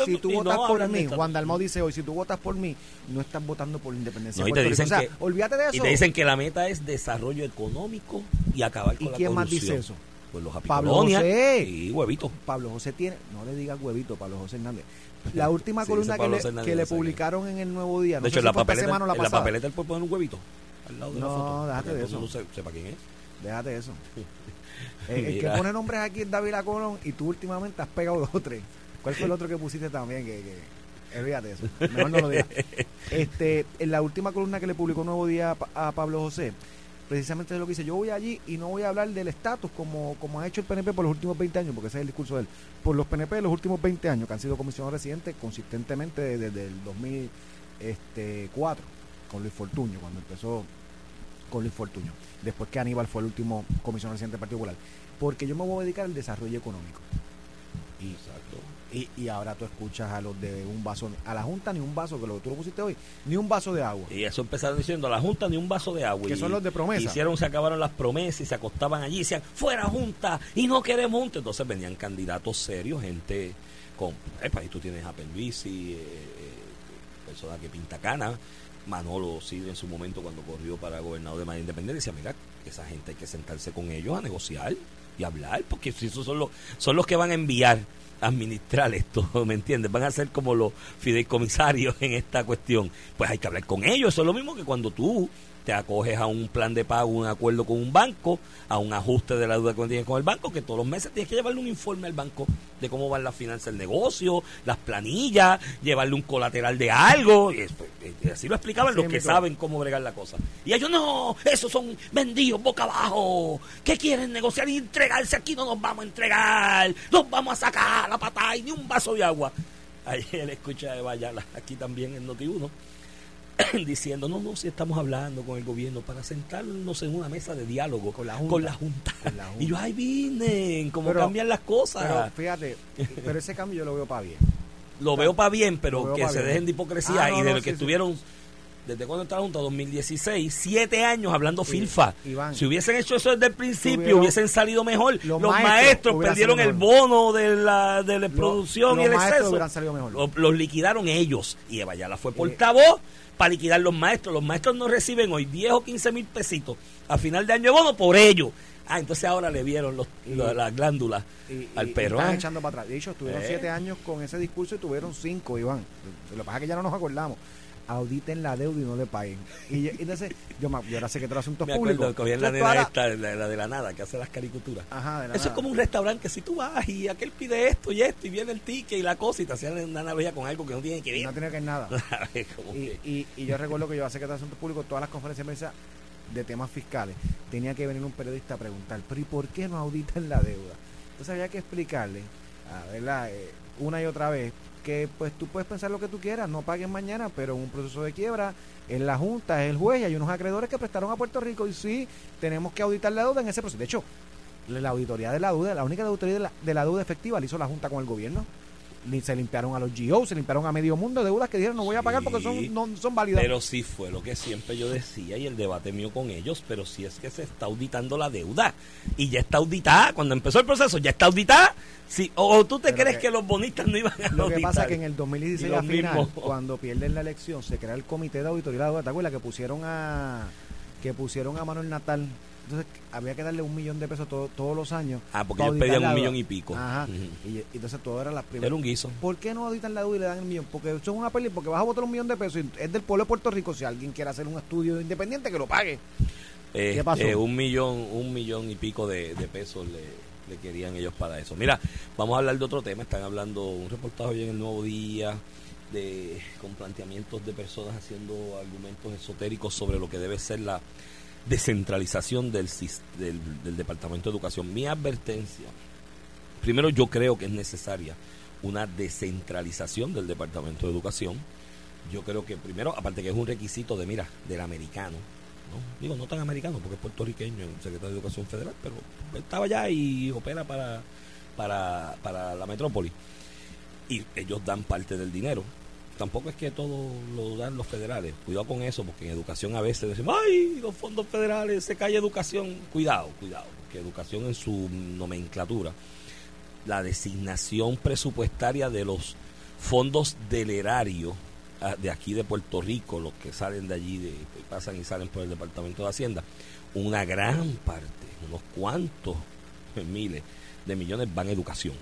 [SPEAKER 3] si tú
[SPEAKER 4] y no
[SPEAKER 3] votas por mí. Juan Dalmau dice hoy, si tú votas por mí, no estás votando por la independencia.
[SPEAKER 4] No, y te dicen
[SPEAKER 3] o sea,
[SPEAKER 4] que-
[SPEAKER 3] olvídate de eso.
[SPEAKER 4] Y te dicen que la meta es desarrollo económico y acabar con
[SPEAKER 3] ¿Y
[SPEAKER 4] la
[SPEAKER 3] quién más
[SPEAKER 4] corrupción.
[SPEAKER 3] dice eso?
[SPEAKER 4] Pues los
[SPEAKER 3] Pablo
[SPEAKER 4] apicolonial
[SPEAKER 3] José.
[SPEAKER 4] y huevito.
[SPEAKER 3] Pablo José tiene, no le digas huevito, Pablo José Hernández. [laughs] La última
[SPEAKER 4] Sí,
[SPEAKER 3] columna que
[SPEAKER 4] Pablo
[SPEAKER 3] le, que publicaron en el Nuevo Día, no
[SPEAKER 4] de hecho, en la papeleta,
[SPEAKER 3] semana la
[SPEAKER 4] en la
[SPEAKER 3] pasada.
[SPEAKER 4] papeleta él puede poner un huevito al lado de la
[SPEAKER 3] No,
[SPEAKER 4] foto.
[SPEAKER 3] déjate de eso.
[SPEAKER 4] se- sepa quién es.
[SPEAKER 3] Déjate de eso. [laughs] Eh, el que pone nombres aquí es David Colón y tú últimamente has pegado dos o tres. ¿Cuál fue el otro que pusiste también? Que, que, de eso. Mejor no lo digas. [laughs] Este, en la última columna que le publicó Nuevo Día a, Pa- a Pablo José, precisamente es lo que dice. Yo voy allí y no voy a hablar del estatus como, como ha hecho el PNP por los últimos 20 años, porque ese es el discurso de él. Por los PNP de los últimos 20 años, que han sido comisionados residentes consistentemente desde el 2004, con Luis Fortuño, cuando empezó con Luis Fortuño. Después que Aníbal fue el último comisionado residente del Partido Popular. Porque yo me voy a dedicar al desarrollo económico. Y,
[SPEAKER 4] Exacto.
[SPEAKER 3] y, y ahora tú escuchas a los de un vaso, a la Junta ni un vaso, que lo que tú lo pusiste hoy, ni un vaso de agua.
[SPEAKER 4] Y eso empezaron diciendo a la Junta ni un vaso de agua.
[SPEAKER 3] Que
[SPEAKER 4] Y
[SPEAKER 3] son los de promesa.
[SPEAKER 4] Hicieron, se acabaron las promesas y se acostaban allí y decían, fuera Junta y no queremos Junta. Entonces venían candidatos serios, gente con. Epa, y tú tienes a Pelvisi, eh, eh, persona que pinta cana, Manolo Silva en su momento cuando corrió para gobernador de manera independiente decía, mira, esa gente hay que sentarse con ellos a negociar y hablar, porque si esos son los, son los que van a enviar a administrar esto, [laughs] ¿me entiendes? Van a ser como los fideicomisarios en esta cuestión. Pues hay que hablar con ellos, eso es lo mismo que cuando tú te acoges a un plan de pago, un acuerdo con un banco, a un ajuste de la deuda que tienes con el banco, que todos los meses tienes que llevarle un informe al banco de cómo van las finanzas del negocio, las planillas, llevarle un colateral de algo. Y, así lo explicaban los que saben cómo bregar la cosa. Y ellos no, esos son vendidos boca abajo, que quieren negociar y entregarse aquí, no nos vamos a entregar, nos vamos a sacar la patada y ni un vaso de agua. Ayer [laughs] escucha de Bayala aquí también en Noti1 [coughs] diciendo, no, no, si estamos hablando con el gobierno para sentarnos en una mesa de diálogo
[SPEAKER 3] con la
[SPEAKER 4] Junta. Y yo, ahí vienen, cómo cambian las cosas.
[SPEAKER 3] Pero fíjate, pero ese cambio yo lo veo para bien.
[SPEAKER 4] Lo veo para bien, pero que se dejen de hipocresía ah, y de lo que estuvieron... ¿Desde cuándo está la Junta? 2016. Siete años hablando filfa. si hubiesen hecho eso desde el principio, hubiesen salido mejor. Los, maestros, perdieron el bono de la, de la producción y el exceso. Los, liquidaron ellos. Y Evayala fue eh, portavoz para liquidar los maestros. Los maestros no reciben hoy 10 o 15 mil pesitos a final de año de bono por ello. Ah, entonces ahora le vieron los, las glándulas al perro.
[SPEAKER 3] Están echando para atrás. De hecho, estuvieron 7 años con ese discurso y tuvieron 5, Iván. Lo que pasa es que ya no nos acordamos auditen la deuda y no le paguen. Y, entonces, yo, yo ahora sé que todo asuntos
[SPEAKER 4] Me acuerdo que la nena esta, la, de la nada, que hace las caricaturas.
[SPEAKER 3] Ajá,
[SPEAKER 4] Eso es como un restaurante que si tú vas y aquel pide esto y esto y viene el ticket y la cosa y te hacían una navega con algo que no tiene que ver.
[SPEAKER 3] No tiene que ver nada. [laughs] y, y, yo recuerdo que yo hace que de asuntos públicos, todas las conferencias de prensa de temas fiscales, tenía que venir un periodista a preguntar, pero ¿y por qué no auditan la deuda? Entonces había que explicarle, ¿verdad? Eh, una y otra vez, que pues tú puedes pensar lo que tú quieras, no paguen mañana, pero en un proceso de quiebra, en la Junta, es el juez, y hay unos acreedores que prestaron a Puerto Rico y sí, tenemos que auditar la deuda en ese proceso. De hecho, la auditoría de la deuda, la única auditoría de la, de la deuda efectiva la hizo la Junta con el gobierno se limpiaron a los GO, se limpiaron a medio mundo de deudas que dijeron no voy a pagar porque son, no son válidas.
[SPEAKER 4] Pero sí fue lo que siempre yo decía y el debate mío con ellos, pero si es que se está auditando la deuda y ya está auditada, cuando empezó el proceso ya está auditada, sí, o, tú te crees que, los bonistas no iban a
[SPEAKER 3] Lo que pasa es que en el 2016 al final, cuando pierden la elección, se crea el comité de auditoría de la deuda, ¿te acuerdas? Que pusieron a que pusieron a Manuel Natal entonces había que darle un millón de pesos todos los años.
[SPEAKER 4] Ah, porque ellos pedían un millón y pico.
[SPEAKER 3] Ajá. y, entonces todo era las primeras.
[SPEAKER 4] Era un guiso.
[SPEAKER 3] ¿Por qué no auditan la deuda y le dan el millón? Porque son una peli, porque vas a votar un millón de pesos. Y es del pueblo de Puerto Rico. Si alguien quiere hacer un estudio independiente, que lo pague.
[SPEAKER 4] ¿Qué este, pasó? un millón, un millón y pico de, pesos le, querían ellos para eso. Mira, vamos a hablar de otro tema. Están hablando un reportaje hoy en el Nuevo Día. De, con planteamientos de personas haciendo argumentos esotéricos sobre lo que debe ser la descentralización del, del, Departamento de Educación. Mi advertencia, primero yo creo que es necesaria una descentralización del Departamento de Educación. Yo creo que primero, aparte que es un requisito de, mira, del americano, ¿no? digo, no tan americano porque es puertorriqueño, el secretario de Educación Federal, pero estaba allá y opera para, para, para la metrópoli. Y ellos dan parte del dinero tampoco es que todo lo dan los federales. Cuidado con eso, porque en educación a veces decimos, ay, los fondos federales, se cae educación. Cuidado, cuidado, porque educación en su nomenclatura, la designación presupuestaria de los fondos del erario ah, de aquí de Puerto Rico, los que salen de allí, de, pasan y salen por el Departamento de Hacienda, una gran parte, unos cuantos [laughs] miles de millones van a educación.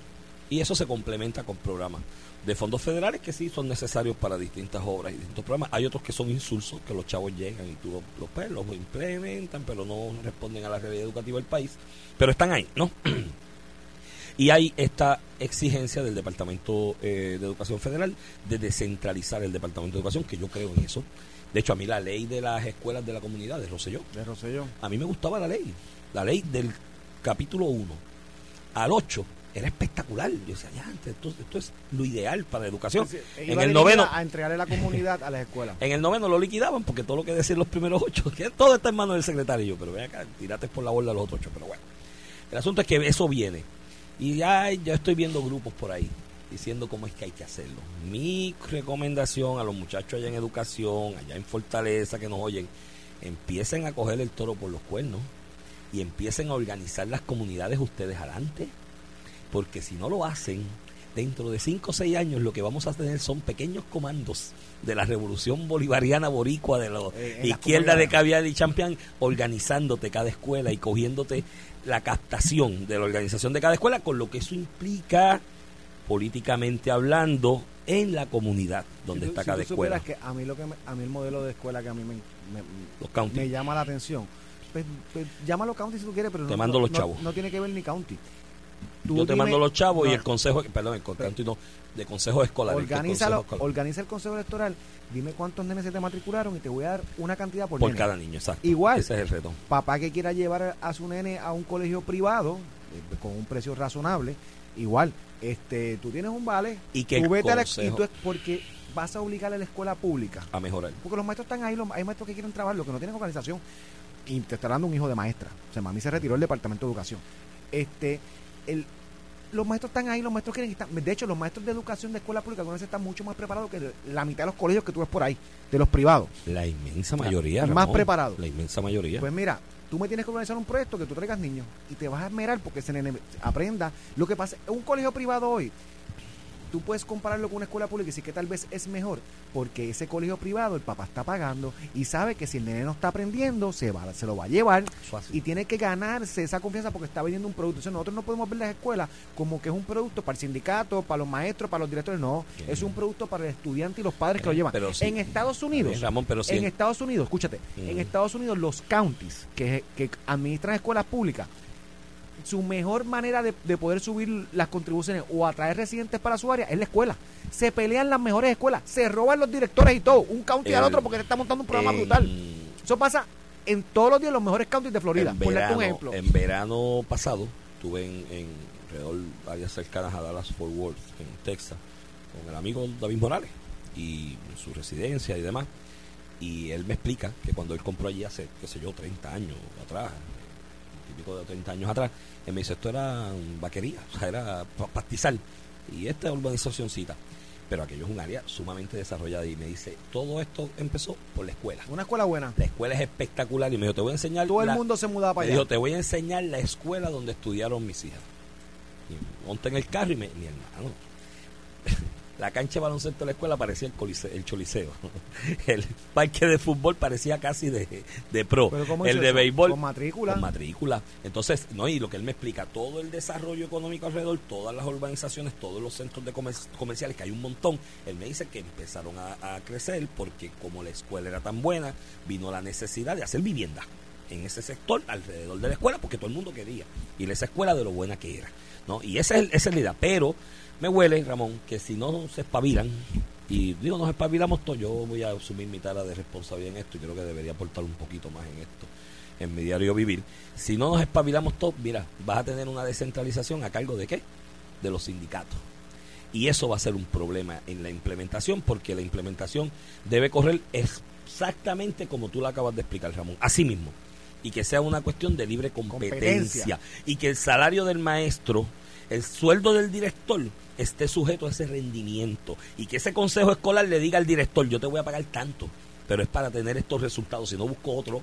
[SPEAKER 4] Y eso se complementa con programas de fondos federales que sí son necesarios para distintas obras y distintos programas. Hay otros que son insulsos, que los chavos llegan y tú los, pues, los implementan, pero no responden a la realidad educativa del país. Pero están ahí, ¿no? [clears throat] y hay esta exigencia del Departamento eh, de Educación Federal de descentralizar el Departamento de Educación, que yo creo en eso. De hecho, a mí la ley de las escuelas de la comunidad de Roselló.
[SPEAKER 3] De Roselló.
[SPEAKER 4] A mí me gustaba la ley. La ley del capítulo 1 al 8 era espectacular. Yo decía, ya, esto, esto es lo ideal para la educación.
[SPEAKER 3] en el noveno. A entregarle la comunidad a las escuelas. [laughs]
[SPEAKER 4] En el noveno lo liquidaban porque todo lo que decían los primeros ocho, [laughs] que todo está en manos del secretario. Pero ven acá, tirate por la borda los otros ocho. Pero bueno, el asunto es que eso viene. Y ya, ya estoy viendo grupos por ahí diciendo cómo es que hay que hacerlo. Mi recomendación a los muchachos allá en educación, allá en Fortaleza que nos oyen, empiecen a coger el toro por los cuernos y empiecen a organizar las comunidades ustedes adelante porque si no lo hacen, dentro de 5 o 6 años lo que vamos a tener son pequeños comandos de la revolución bolivariana boricua de la
[SPEAKER 3] Eh,
[SPEAKER 4] izquierda de. Caviar y Champion organizándote cada escuela y cogiéndote la captación de la organización de cada escuela con lo que eso implica políticamente hablando en la comunidad donde
[SPEAKER 3] Si tú-
[SPEAKER 4] está
[SPEAKER 3] si
[SPEAKER 4] cada
[SPEAKER 3] tú
[SPEAKER 4] escuela.
[SPEAKER 3] que a mí lo que me- a mí el modelo de escuela que a mí me, me- llama la atención. Pues, pues, llámalo county si tú quieres, pero
[SPEAKER 4] Te
[SPEAKER 3] no,
[SPEAKER 4] mando los
[SPEAKER 3] no-
[SPEAKER 4] chavos.
[SPEAKER 3] No, tiene que ver ni county. Tú
[SPEAKER 4] Yo te
[SPEAKER 3] dime-
[SPEAKER 4] mando los chavos y el consejo, perdón, el county no, de consejo escolar. escolar.
[SPEAKER 3] organiza el consejo electoral, dime cuántos nenes se te matricularon y te voy a dar una cantidad por,
[SPEAKER 4] por
[SPEAKER 3] nene.
[SPEAKER 4] cada niño, exacto.
[SPEAKER 3] Igual.
[SPEAKER 4] Ese es el reto.
[SPEAKER 3] Papá que quiera llevar a su nene a un colegio privado eh, con un precio razonable, igual, este, tú tienes un vale,
[SPEAKER 4] Y que
[SPEAKER 3] tú vete a la- y tú es- porque vas a obligar a la escuela pública
[SPEAKER 4] A mejorar.
[SPEAKER 3] Porque los maestros están ahí, los, hay maestros que quieren trabajar, los que no tienen organización. Y te está dando un hijo de maestra. O sea, mami se retiró del departamento de educación. Este, el, los maestros están ahí, los maestros quieren estar. De hecho, los maestros de educación de escuela pública algunas están mucho más preparados que la mitad de los colegios que tú ves por ahí, de los privados.
[SPEAKER 4] La inmensa mayoría.
[SPEAKER 3] más
[SPEAKER 4] Ramón.
[SPEAKER 3] preparado.
[SPEAKER 4] La inmensa mayoría.
[SPEAKER 3] Pues mira, tú me tienes que organizar un proyecto que tú traigas niños y te vas a esmerar porque nene aprenda. Lo que pasa, un colegio privado hoy, tú puedes compararlo con una escuela pública y decir que tal vez es mejor porque ese colegio privado el papá está pagando y sabe que si el nene no está aprendiendo se va se lo va a llevar y tiene que ganarse esa confianza porque está vendiendo un producto. Nosotros no podemos ver las escuelas como que es un producto para el sindicato, para los maestros, para los directores. No, es un producto para el estudiante y los padres que lo llevan.
[SPEAKER 4] pero sí.
[SPEAKER 3] En Estados Unidos,
[SPEAKER 4] Bien, Ramón, pero sí.
[SPEAKER 3] en Estados Unidos, escúchate, en
[SPEAKER 4] Mm.
[SPEAKER 3] Estados Unidos los counties que, que administran escuelas públicas, su mejor manera de, de poder subir las contribuciones o atraer residentes para su área es la escuela. Se pelean las mejores escuelas, se roban los directores y todo, un county al otro porque se está montando un programa brutal. Eso pasa en todos los días en los mejores counties de Florida.
[SPEAKER 4] En
[SPEAKER 3] Por un ejemplo.
[SPEAKER 4] en verano pasado estuve en, en alrededor áreas cercanas a Dallas Fort Worth, en Texas, con el amigo David Morales y su residencia y demás. Y él me explica que cuando él compró allí hace, qué sé yo, 30 años atrás, de 30 años atrás, él me dice, esto era vaquería, o sea, era pa- pastizal. Y esta urbanizacióncita. Pero aquello es un área sumamente desarrollada. Y me dice, todo esto empezó por la escuela.
[SPEAKER 3] Una escuela buena.
[SPEAKER 4] La escuela es espectacular. Y me dijo, te voy a enseñar.
[SPEAKER 3] Todo el mundo se mudaba para
[SPEAKER 4] me
[SPEAKER 3] allá.
[SPEAKER 4] dijo, te voy a enseñar la escuela donde estudiaron mis hijas. Y monté en el carro y me, mi hermano. La cancha de baloncesto de la escuela parecía el, coliseo, el choliseo. [laughs] El parque de fútbol parecía casi de, de pro.
[SPEAKER 3] Pero ¿cómo
[SPEAKER 4] el de
[SPEAKER 3] eso?
[SPEAKER 4] béisbol.
[SPEAKER 3] Con matrícula.
[SPEAKER 4] Con matrícula. Entonces, no, y lo que él me explica, todo el desarrollo económico alrededor, todas las urbanizaciones, todos los centros de comer- comerciales, que hay un montón, él me dice que empezaron a, a crecer porque como la escuela era tan buena, vino la necesidad de hacer vivienda en ese sector alrededor de la escuela porque todo el mundo quería a esa escuela de lo buena que era. ¿no? Y esa es, esa es la idea. Pero me huele, Ramón, que si no se espabilan, y digo, nos espabilamos todos, yo voy a asumir mi tara de responsabilidad en esto y creo que debería aportar un poquito más en esto, en mi diario vivir. Si no nos espabilamos todos, mira, vas a tener una descentralización a cargo de qué? De los sindicatos. Y eso va a ser un problema en la implementación, porque la implementación debe correr exactamente como tú lo acabas de explicar, Ramón, así mismo. Y que sea una cuestión de libre competencia.
[SPEAKER 3] Competencia.
[SPEAKER 4] Y que el salario del maestro, el sueldo del director, esté sujeto a ese rendimiento. Y que ese consejo escolar le diga al director, yo te voy a pagar tanto, pero es para tener estos resultados. Si no busco otro,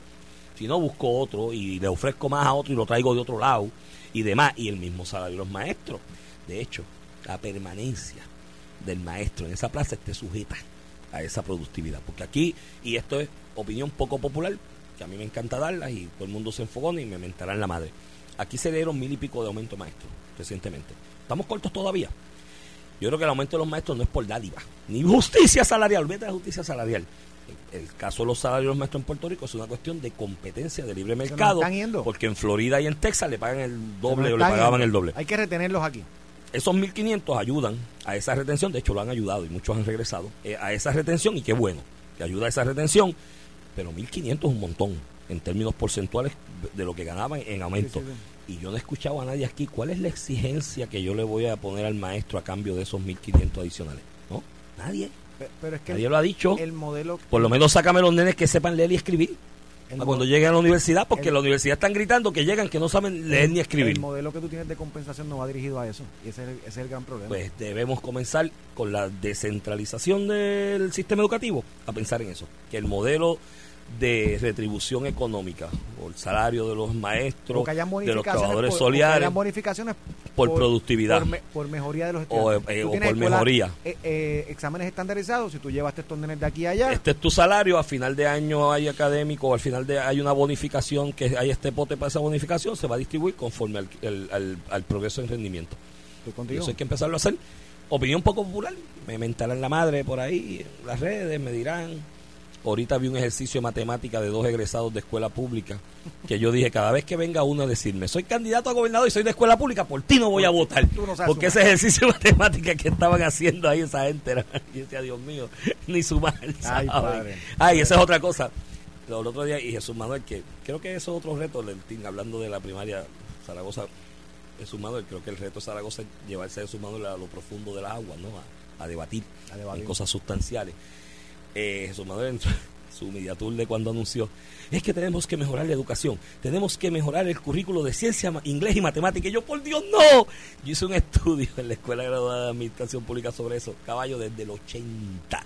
[SPEAKER 4] si no busco otro y le ofrezco más a otro y lo traigo de otro lado y demás, y el mismo salario de los maestros. De hecho, la permanencia del maestro en esa plaza esté sujeta a esa productividad. Porque aquí, y esto es opinión poco popular, que a mí me encanta darla y todo el mundo se enfogona y me mentarán la madre. Aquí se dieron mil y pico de aumento maestro recientemente. Estamos cortos todavía. Yo creo que el aumento de los maestros no es por dádiva, ni justicia salarial, olvídate de la justicia salarial. El, el caso de los salarios de los maestros en Puerto Rico es una cuestión de competencia de libre mercado,
[SPEAKER 3] están yendo.
[SPEAKER 4] porque en Florida y en Texas le pagan el doble o le pagaban
[SPEAKER 3] yendo.
[SPEAKER 4] el doble.
[SPEAKER 3] Hay que retenerlos aquí.
[SPEAKER 4] Esos 1.500 ayudan a esa retención, de hecho lo han ayudado y muchos han regresado eh, a esa retención y qué bueno que ayuda a esa retención, pero 1.500 es un montón en términos porcentuales de lo que ganaban en aumento.
[SPEAKER 3] Sí, sí,
[SPEAKER 4] Y yo no he escuchado a nadie aquí cuál es la exigencia que yo le voy a poner al maestro a cambio de esos 1.500 adicionales. ¿No? Nadie.
[SPEAKER 3] Pe- Pero es que
[SPEAKER 4] Nadie
[SPEAKER 3] el,
[SPEAKER 4] lo ha dicho.
[SPEAKER 3] el modelo.
[SPEAKER 4] Por lo menos sácame los nenes que sepan leer y escribir.
[SPEAKER 3] el
[SPEAKER 4] cuando lleguen a la universidad, porque en la universidad están gritando que llegan que no saben leer ni escribir.
[SPEAKER 3] El modelo que tú tienes de compensación no va dirigido a eso. Y ese es el, ese es el gran problema.
[SPEAKER 4] pues debemos comenzar con la descentralización del sistema educativo a pensar en eso, que el modelo de retribución económica o el salario de los maestros, de los trabajadores
[SPEAKER 3] por- bonificaciones
[SPEAKER 4] Por productividad.
[SPEAKER 3] Por, me- por mejoría de los
[SPEAKER 4] O,
[SPEAKER 3] estudiantes.
[SPEAKER 4] eh, o por mejoría.
[SPEAKER 3] eh, eh, exámenes estandarizados, si tú llevaste estos nenes de aquí a allá,
[SPEAKER 4] Este es tu salario, a final de año hay académico, o al final de hay una bonificación, que hay este pote para esa bonificación, se va a distribuir conforme al, al- al- al progreso en rendimiento. eso hay que empezarlo a hacer. Opinión poco popular, me mentarán la madre por ahí, las redes, me dirán. Ahorita vi un ejercicio de matemática de dos egresados de escuela pública, que yo dije, cada vez que venga uno a decirme, soy candidato a gobernador y soy de escuela pública, por ti no voy a votar.
[SPEAKER 3] No
[SPEAKER 4] Porque ese ejercicio de matemática que estaban haciendo ahí esa gente, era, [laughs] yo decía, Dios mío, ni sumar,
[SPEAKER 3] Ay,
[SPEAKER 4] ¿saben?
[SPEAKER 3] padre.
[SPEAKER 4] Ay, esa es otra cosa. El otro día, y Jesús Manuel, que creo que eso es otro reto, Lentín, hablando de la primaria Zaragoza, Jesús Manuel, creo que el reto de Zaragoza es llevarse a Jesús Manuel a lo profundo de las aguas, ¿no? A, a debatir,
[SPEAKER 3] A debatir.
[SPEAKER 4] en cosas sustanciales. Eh, Jesús Manuel, en su, media tour de cuando anunció, es que tenemos que mejorar la educación, tenemos que mejorar el currículo de ciencia, inglés y matemática. Y yo, por Dios, no. Yo hice un [laughs] estudio en la Escuela Graduada de Administración Pública sobre eso, caballo, desde el 80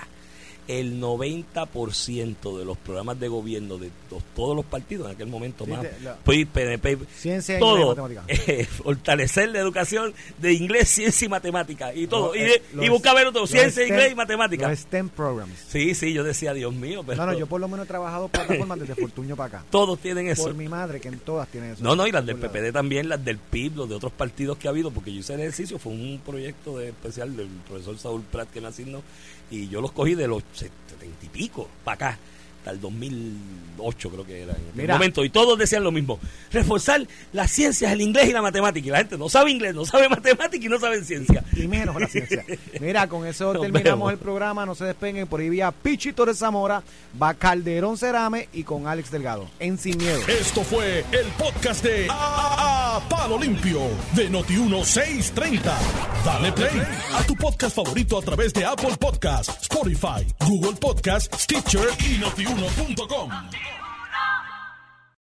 [SPEAKER 4] el 90% de los programas de gobierno de to- todos los partidos en aquel momento
[SPEAKER 3] Sí,
[SPEAKER 4] más
[SPEAKER 3] la-
[SPEAKER 4] PNP,
[SPEAKER 3] Ciencia, inglés y
[SPEAKER 4] todo
[SPEAKER 3] matemática. [laughs]
[SPEAKER 4] eh, fortalecer la educación de inglés, ciencia y matemática y todo y,
[SPEAKER 3] eh,
[SPEAKER 4] y buscar ver
[SPEAKER 3] los
[SPEAKER 4] ciencia,
[SPEAKER 3] STEM
[SPEAKER 4] inglés y matemática
[SPEAKER 3] Los STEM programs.
[SPEAKER 4] sí, sí, yo decía Dios mío pero
[SPEAKER 3] No, no, yo por lo menos he trabajado plataformas desde Fortuño para acá. [laughs]
[SPEAKER 4] todos tienen eso
[SPEAKER 3] Por mi madre, que en todas tienen eso.
[SPEAKER 4] no, no, y las del PPD también, las del PIB, los de otros partidos que ha habido, porque yo hice el ejercicio, fue un proyecto de especial del profesor Saúl Prat que asignó, y yo los cogí de los setenta y pico para acá, hasta el 2008 creo que era en aquel
[SPEAKER 3] Mira.
[SPEAKER 4] momento, y todos decían lo mismo, reforzar las ciencias, el inglés y la matemática, y la gente no sabe inglés, no sabe [laughs] matemática y no sabe ciencia.
[SPEAKER 3] y menos la ciencia. [laughs] Mira, con eso
[SPEAKER 4] Nos
[SPEAKER 3] terminamos
[SPEAKER 4] vemos.
[SPEAKER 3] el programa. No se despeguen. Por ahí vía Pichi Torres Zamora, va Calderón Cerame y con Alex Delgado. En Sin Miedo.
[SPEAKER 1] Esto fue el podcast de A, A Palo Limpio de Noti1630. Dale play a tu podcast favorito a través de Apple Podcasts, Spotify, Google Podcasts, Stitcher y notiuno.com.